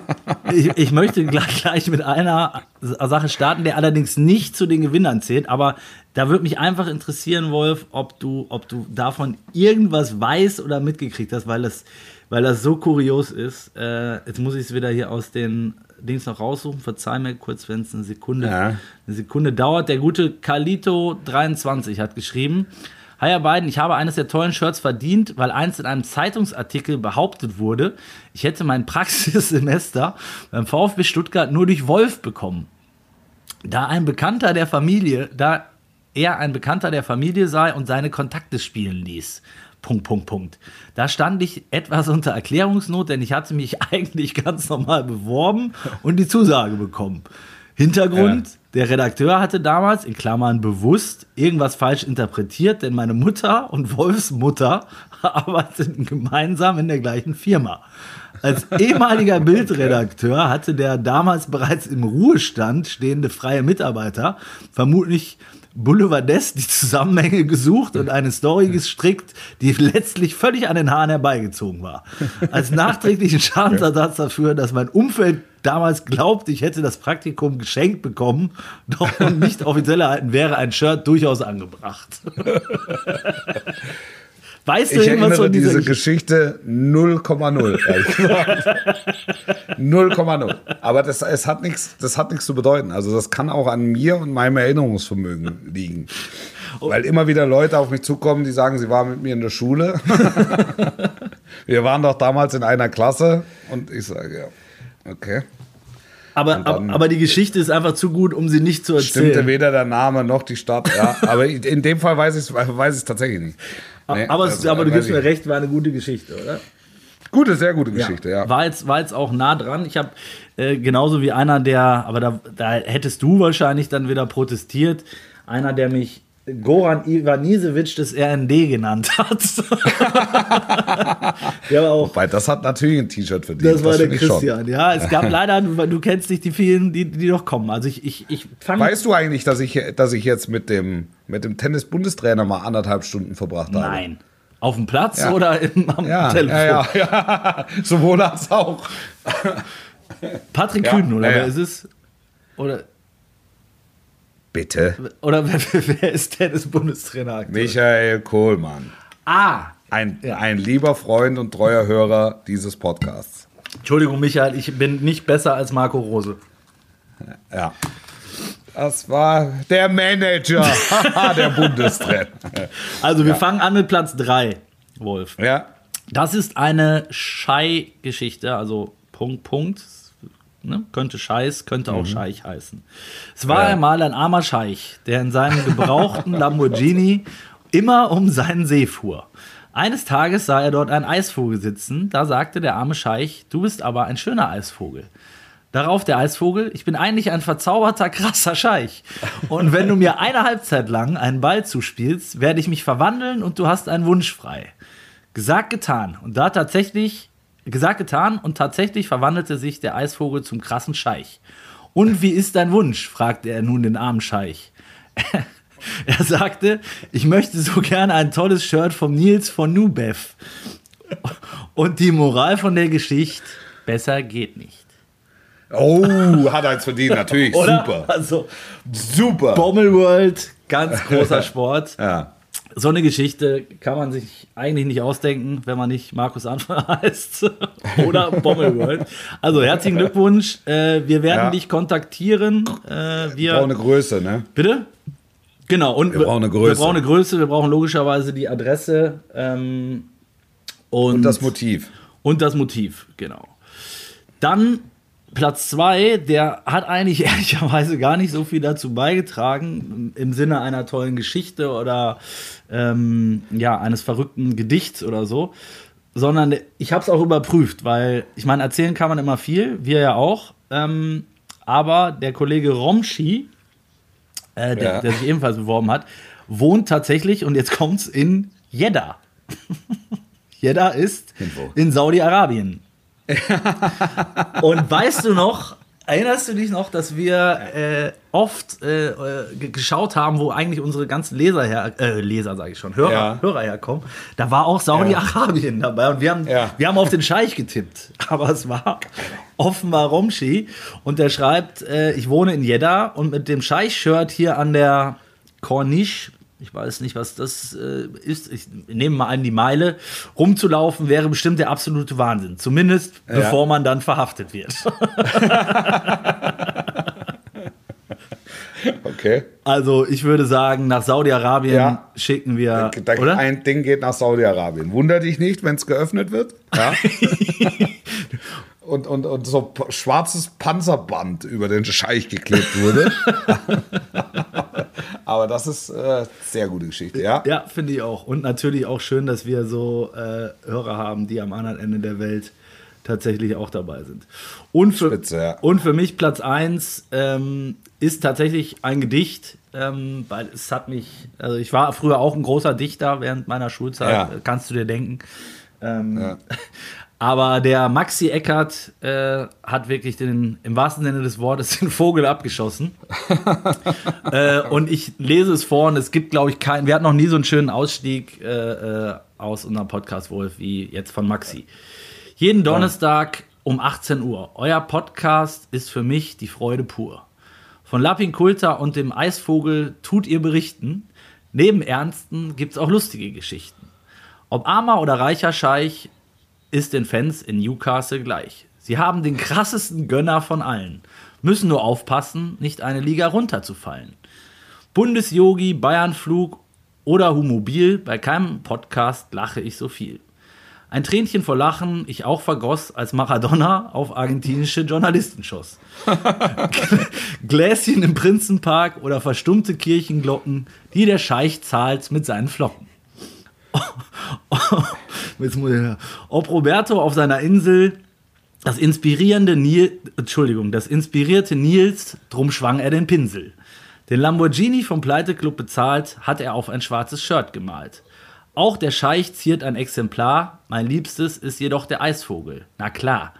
ich, ich, möchte gleich, gleich mit einer Sache starten, der allerdings nicht zu den Gewinnern zählt, aber da würde mich einfach interessieren, Wolf, ob du, ob du davon irgendwas weißt oder mitgekriegt hast, weil das, weil das so kurios ist. Äh, jetzt muss ich es wieder hier aus den Dings noch raussuchen. Verzeih mir kurz, wenn es eine Sekunde, ja. eine Sekunde dauert. Der gute Kalito23 hat geschrieben. Hi ihr beiden, ich habe eines der tollen Shirts verdient, weil eins in einem Zeitungsartikel behauptet wurde, ich hätte mein Praxissemester beim VfB Stuttgart nur durch Wolf bekommen. Da ein Bekannter der Familie, da er ein Bekannter der Familie sei und seine Kontakte spielen ließ. Punkt, Punkt, Punkt. Da stand ich etwas unter Erklärungsnot, denn ich hatte mich eigentlich ganz normal beworben und die Zusage bekommen. Hintergrund, ja. der Redakteur hatte damals, in Klammern bewusst, irgendwas falsch interpretiert, denn meine Mutter und Wolfs Mutter arbeiteten gemeinsam in der gleichen Firma. Als ehemaliger Bildredakteur hatte der damals bereits im Ruhestand stehende freie Mitarbeiter vermutlich Boulevardesk die Zusammenhänge gesucht und eine Story gestrickt, die letztlich völlig an den Haaren herbeigezogen war. Als nachträglichen Schadensersatz dafür, dass mein Umfeld damals glaubt, ich hätte das Praktikum geschenkt bekommen, doch nicht offiziell erhalten wäre ein Shirt durchaus angebracht. Weißt du ich irgendwas von dieser diese Geschichte 0,0, 0,0. Aber das, es hat nichts, das hat nichts zu bedeuten. Also das kann auch an mir und meinem Erinnerungsvermögen liegen. Oh. Weil immer wieder Leute auf mich zukommen, die sagen, sie waren mit mir in der Schule. Wir waren doch damals in einer Klasse und ich sage, ja, okay. Aber, dann, aber die Geschichte ist einfach zu gut, um sie nicht zu erzählen. Stimmte weder der Name noch die Stadt. Ja, aber in dem Fall weiß ich es weiß tatsächlich nicht. Nee, aber, also, aber du gibst mir recht, war eine gute Geschichte, oder? Gute, sehr gute Geschichte, ja. ja. War, jetzt, war jetzt auch nah dran. Ich habe äh, genauso wie einer, der, aber da, da hättest du wahrscheinlich dann wieder protestiert, einer, der mich Goran Ivanisevic des RND genannt hat. der auch, Wobei, das hat natürlich ein T-Shirt verdient. Das, das war der Christian, ja. Es gab leider, du kennst nicht die vielen, die, die noch kommen. Also ich, ich, ich fang Weißt du eigentlich, dass ich, dass ich jetzt mit dem, mit dem Tennis-Bundestrainer mal anderthalb Stunden verbracht habe? Nein. Auf dem Platz ja. oder im, am ja, Telefon? Ja, ja, ja. Sowohl als auch. Patrick Kühn, oder wer ist es? Oder Bitte. Oder wer, wer ist Tennis-Bundestrainer aktuell? Michael Kohlmann. Ah. Ein, ja. ein lieber Freund und treuer Hörer dieses Podcasts. Entschuldigung, Michael, ich bin nicht besser als Marco Rose. Ja. Das war der Manager der Bundestrainer. Also wir ja. fangen an mit Platz 3, Wolf. Ja. Das ist eine Schei-Geschichte, also Punkt, Punkt. Ne? Könnte Scheiß, könnte auch mhm. Scheich heißen. Es war ja. einmal ein armer Scheich, der in seinem gebrauchten Lamborghini immer um seinen See fuhr. Eines Tages sah er dort einen Eisvogel sitzen. Da sagte der arme Scheich: Du bist aber ein schöner Eisvogel. Darauf der Eisvogel, ich bin eigentlich ein verzauberter, krasser Scheich. Und wenn du mir eine Halbzeit lang einen Ball zuspielst, werde ich mich verwandeln und du hast einen Wunsch frei. Gesagt, getan. Und da tatsächlich Gesagt, getan und tatsächlich verwandelte sich der Eisvogel zum krassen Scheich. Und wie ist dein Wunsch? fragte er nun den armen Scheich. er sagte, ich möchte so gerne ein tolles Shirt vom Nils von Nubev. Und die Moral von der Geschichte, besser geht nicht. Oh, hat eins verdient, natürlich, super. Also, super. Bommel World, ganz großer Sport. ja so eine Geschichte kann man sich eigentlich nicht ausdenken, wenn man nicht Markus Anfang heißt oder Bommelworld. Also herzlichen Glückwunsch. Äh, wir werden ja. dich kontaktieren. Äh, wir, brauchen eine Größe, ne? Bitte? Genau, und wir brauchen eine Größe. Wir brauchen eine Größe, wir brauchen logischerweise die Adresse ähm, und, und das Motiv. Und das Motiv, genau. Dann Platz 2, der hat eigentlich ehrlicherweise gar nicht so viel dazu beigetragen, im Sinne einer tollen Geschichte oder ähm, ja, eines verrückten Gedichts oder so, sondern ich habe es auch überprüft, weil ich meine, erzählen kann man immer viel, wir ja auch. Ähm, aber der Kollege Romschi, äh, der, Ja. der sich ebenfalls beworben hat, wohnt tatsächlich, und jetzt kommt's, in Jeddah. Jeddah ist In wo? in Saudi-Arabien. und weißt du noch, erinnerst du dich noch, dass wir äh, oft äh, äh, ge- geschaut haben, wo eigentlich unsere ganzen Leser her, äh, Leser sage ich schon, Hörer, Ja. Hörer herkommen? Da war auch Saudi-Arabien dabei und wir haben, Ja. wir haben auf den Scheich getippt. Aber es war offenbar Romschi und der schreibt, äh, ich wohne in Jeddah und mit dem Scheich-Shirt hier an der Corniche, ich weiß nicht, was das äh, ist, ich nehme mal an, die Meile, rumzulaufen wäre bestimmt der absolute Wahnsinn. Zumindest bevor man dann verhaftet wird. Okay. Also ich würde sagen, nach Saudi-Arabien Ja. schicken wir, Da, oder? Ein Ding geht nach Saudi-Arabien. Wunder dich nicht, wenn es geöffnet wird. Ja. und, und, und so schwarzes Panzerband über den Scheich geklebt wurde. Aber das ist äh, sehr gute Geschichte, ja? Ja, finde ich auch. Und natürlich auch schön, dass wir so äh, Hörer haben, die am anderen Ende der Welt tatsächlich auch dabei sind. Und für, Spitze, ja. und für mich Platz 1 ähm, ist tatsächlich ein Gedicht, ähm, weil es hat mich, also ich war früher auch ein großer Dichter während meiner Schulzeit, Ja. kannst du dir denken. Ähm, Ja. Aber der Maxi Eckert äh, hat wirklich den, im wahrsten Sinne des Wortes den Vogel abgeschossen. äh, und ich lese es vor und es gibt, glaube ich, keinen. Wir hatten noch nie so einen schönen Ausstieg äh, äh, aus unserem Podcast Wolf wie jetzt von Maxi. Jeden Donnerstag um 18 Uhr. Euer Podcast ist für mich die Freude pur. Von Lappin Kulta und dem Eisvogel tut ihr berichten. Neben Ernsten gibt's auch lustige Geschichten. Ob armer oder reicher Scheich ist den Fans in Newcastle gleich. Sie haben den krassesten Gönner von allen, müssen nur aufpassen, nicht eine Liga runterzufallen. Bundesyogi, Bayernflug oder Humobil, bei keinem Podcast lache ich so viel. Ein Tränchen vor Lachen ich auch vergoss, als Maradona auf argentinische Journalisten schoss. Gläschen im Prinzenpark oder verstummte Kirchenglocken, die der Scheich zahlt mit seinen Flocken. Jetzt muss ich, ob Roberto auf seiner Insel das inspirierende Nil, Entschuldigung, das inspirierte Nils, drum schwang er den Pinsel. Den Lamborghini vom Pleiteclub bezahlt, hat er auf ein schwarzes Shirt gemalt. Auch der Scheich ziert ein Exemplar, mein Liebstes ist jedoch der Eisvogel. Na klar.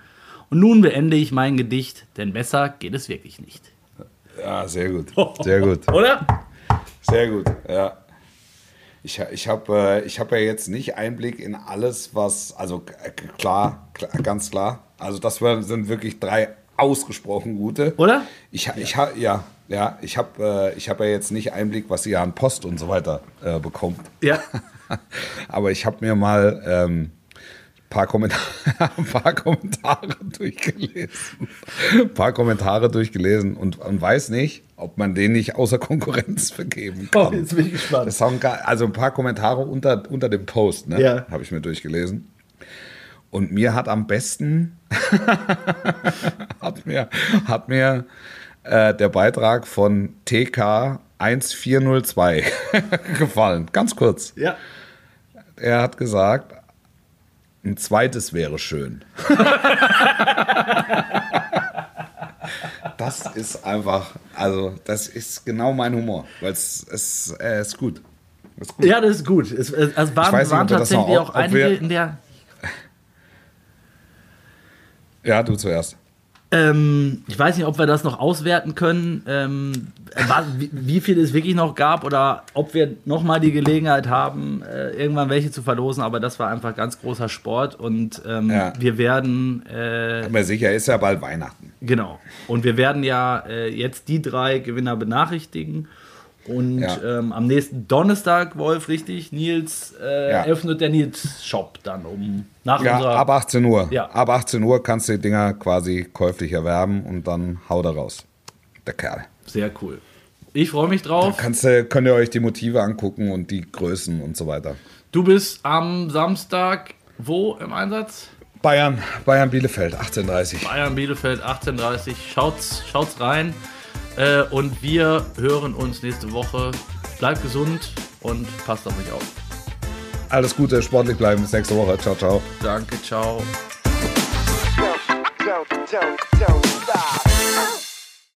Und nun beende ich mein Gedicht, denn besser geht es wirklich nicht. Ja, sehr gut. Sehr gut. Oder? Sehr gut, ja. Ich, ich habe äh, ich hab ja jetzt nicht Einblick in alles, was, also k- klar, klar, ganz klar. Also das sind wirklich drei ausgesprochen gute. Oder? Ich, ich ha, ja, ja, ich habe äh, ich hab ja jetzt nicht Einblick, was ihr an Post und so weiter äh, bekommt. Ja. Aber ich habe mir mal ähm, paar Kommentare, ein paar Kommentare durchgelesen. Ein paar Kommentare durchgelesen und, und weiß nicht, ob man den nicht außer Konkurrenz vergeben kann. Oh, jetzt bin ich gespannt. Das haben also ein paar Kommentare unter, unter dem Post, ne? Ja. Habe ich mir durchgelesen. Und mir hat am besten hat mir, hat mir äh, der Beitrag von TK 1402 gefallen. Ganz kurz. Ja. Er hat gesagt, ein zweites wäre schön. das ist einfach, also das ist genau mein Humor, weil es es, äh, ist gut. Ist gut. Ja, das ist gut. Es, es, waren, Ich weiß nicht, waren tatsächlich au- auch einige in der. Ja, du zuerst. Ähm, ich weiß nicht, ob wir das noch auswerten können, ähm, was, wie, wie viel es wirklich noch gab oder ob wir nochmal die Gelegenheit haben, äh, irgendwann welche zu verlosen. Aber das war einfach ganz großer Sport und ähm, Ja. wir werden, äh, Aber sicher ist ja bald Weihnachten. genau, und wir werden ja äh, jetzt die drei Gewinner benachrichtigen. Und Ja. ähm, am nächsten Donnerstag, Wolf, richtig, Nils, äh, Ja. öffnet der Nils-Shop dann um nach Ja, unserer ab 18 Uhr. Ja. Ab 18 Uhr kannst du die Dinger quasi käuflich erwerben und dann haut er raus. Der Kerl. Sehr cool. Ich freue mich drauf. Kannst du, könnt ihr euch die Motive angucken und die Größen und so weiter. Du bist am Samstag wo im Einsatz? Bayern, Bayern Bielefeld, 1830. Bayern Bielefeld 18:30. Schaut's, schaut's rein. Äh, und wir hören uns nächste Woche. Bleibt gesund und passt auf euch auf. Alles Gute, sportlich bleiben. Bis nächste Woche. Ciao, ciao. Danke, ciao. don't, don't, don't stop.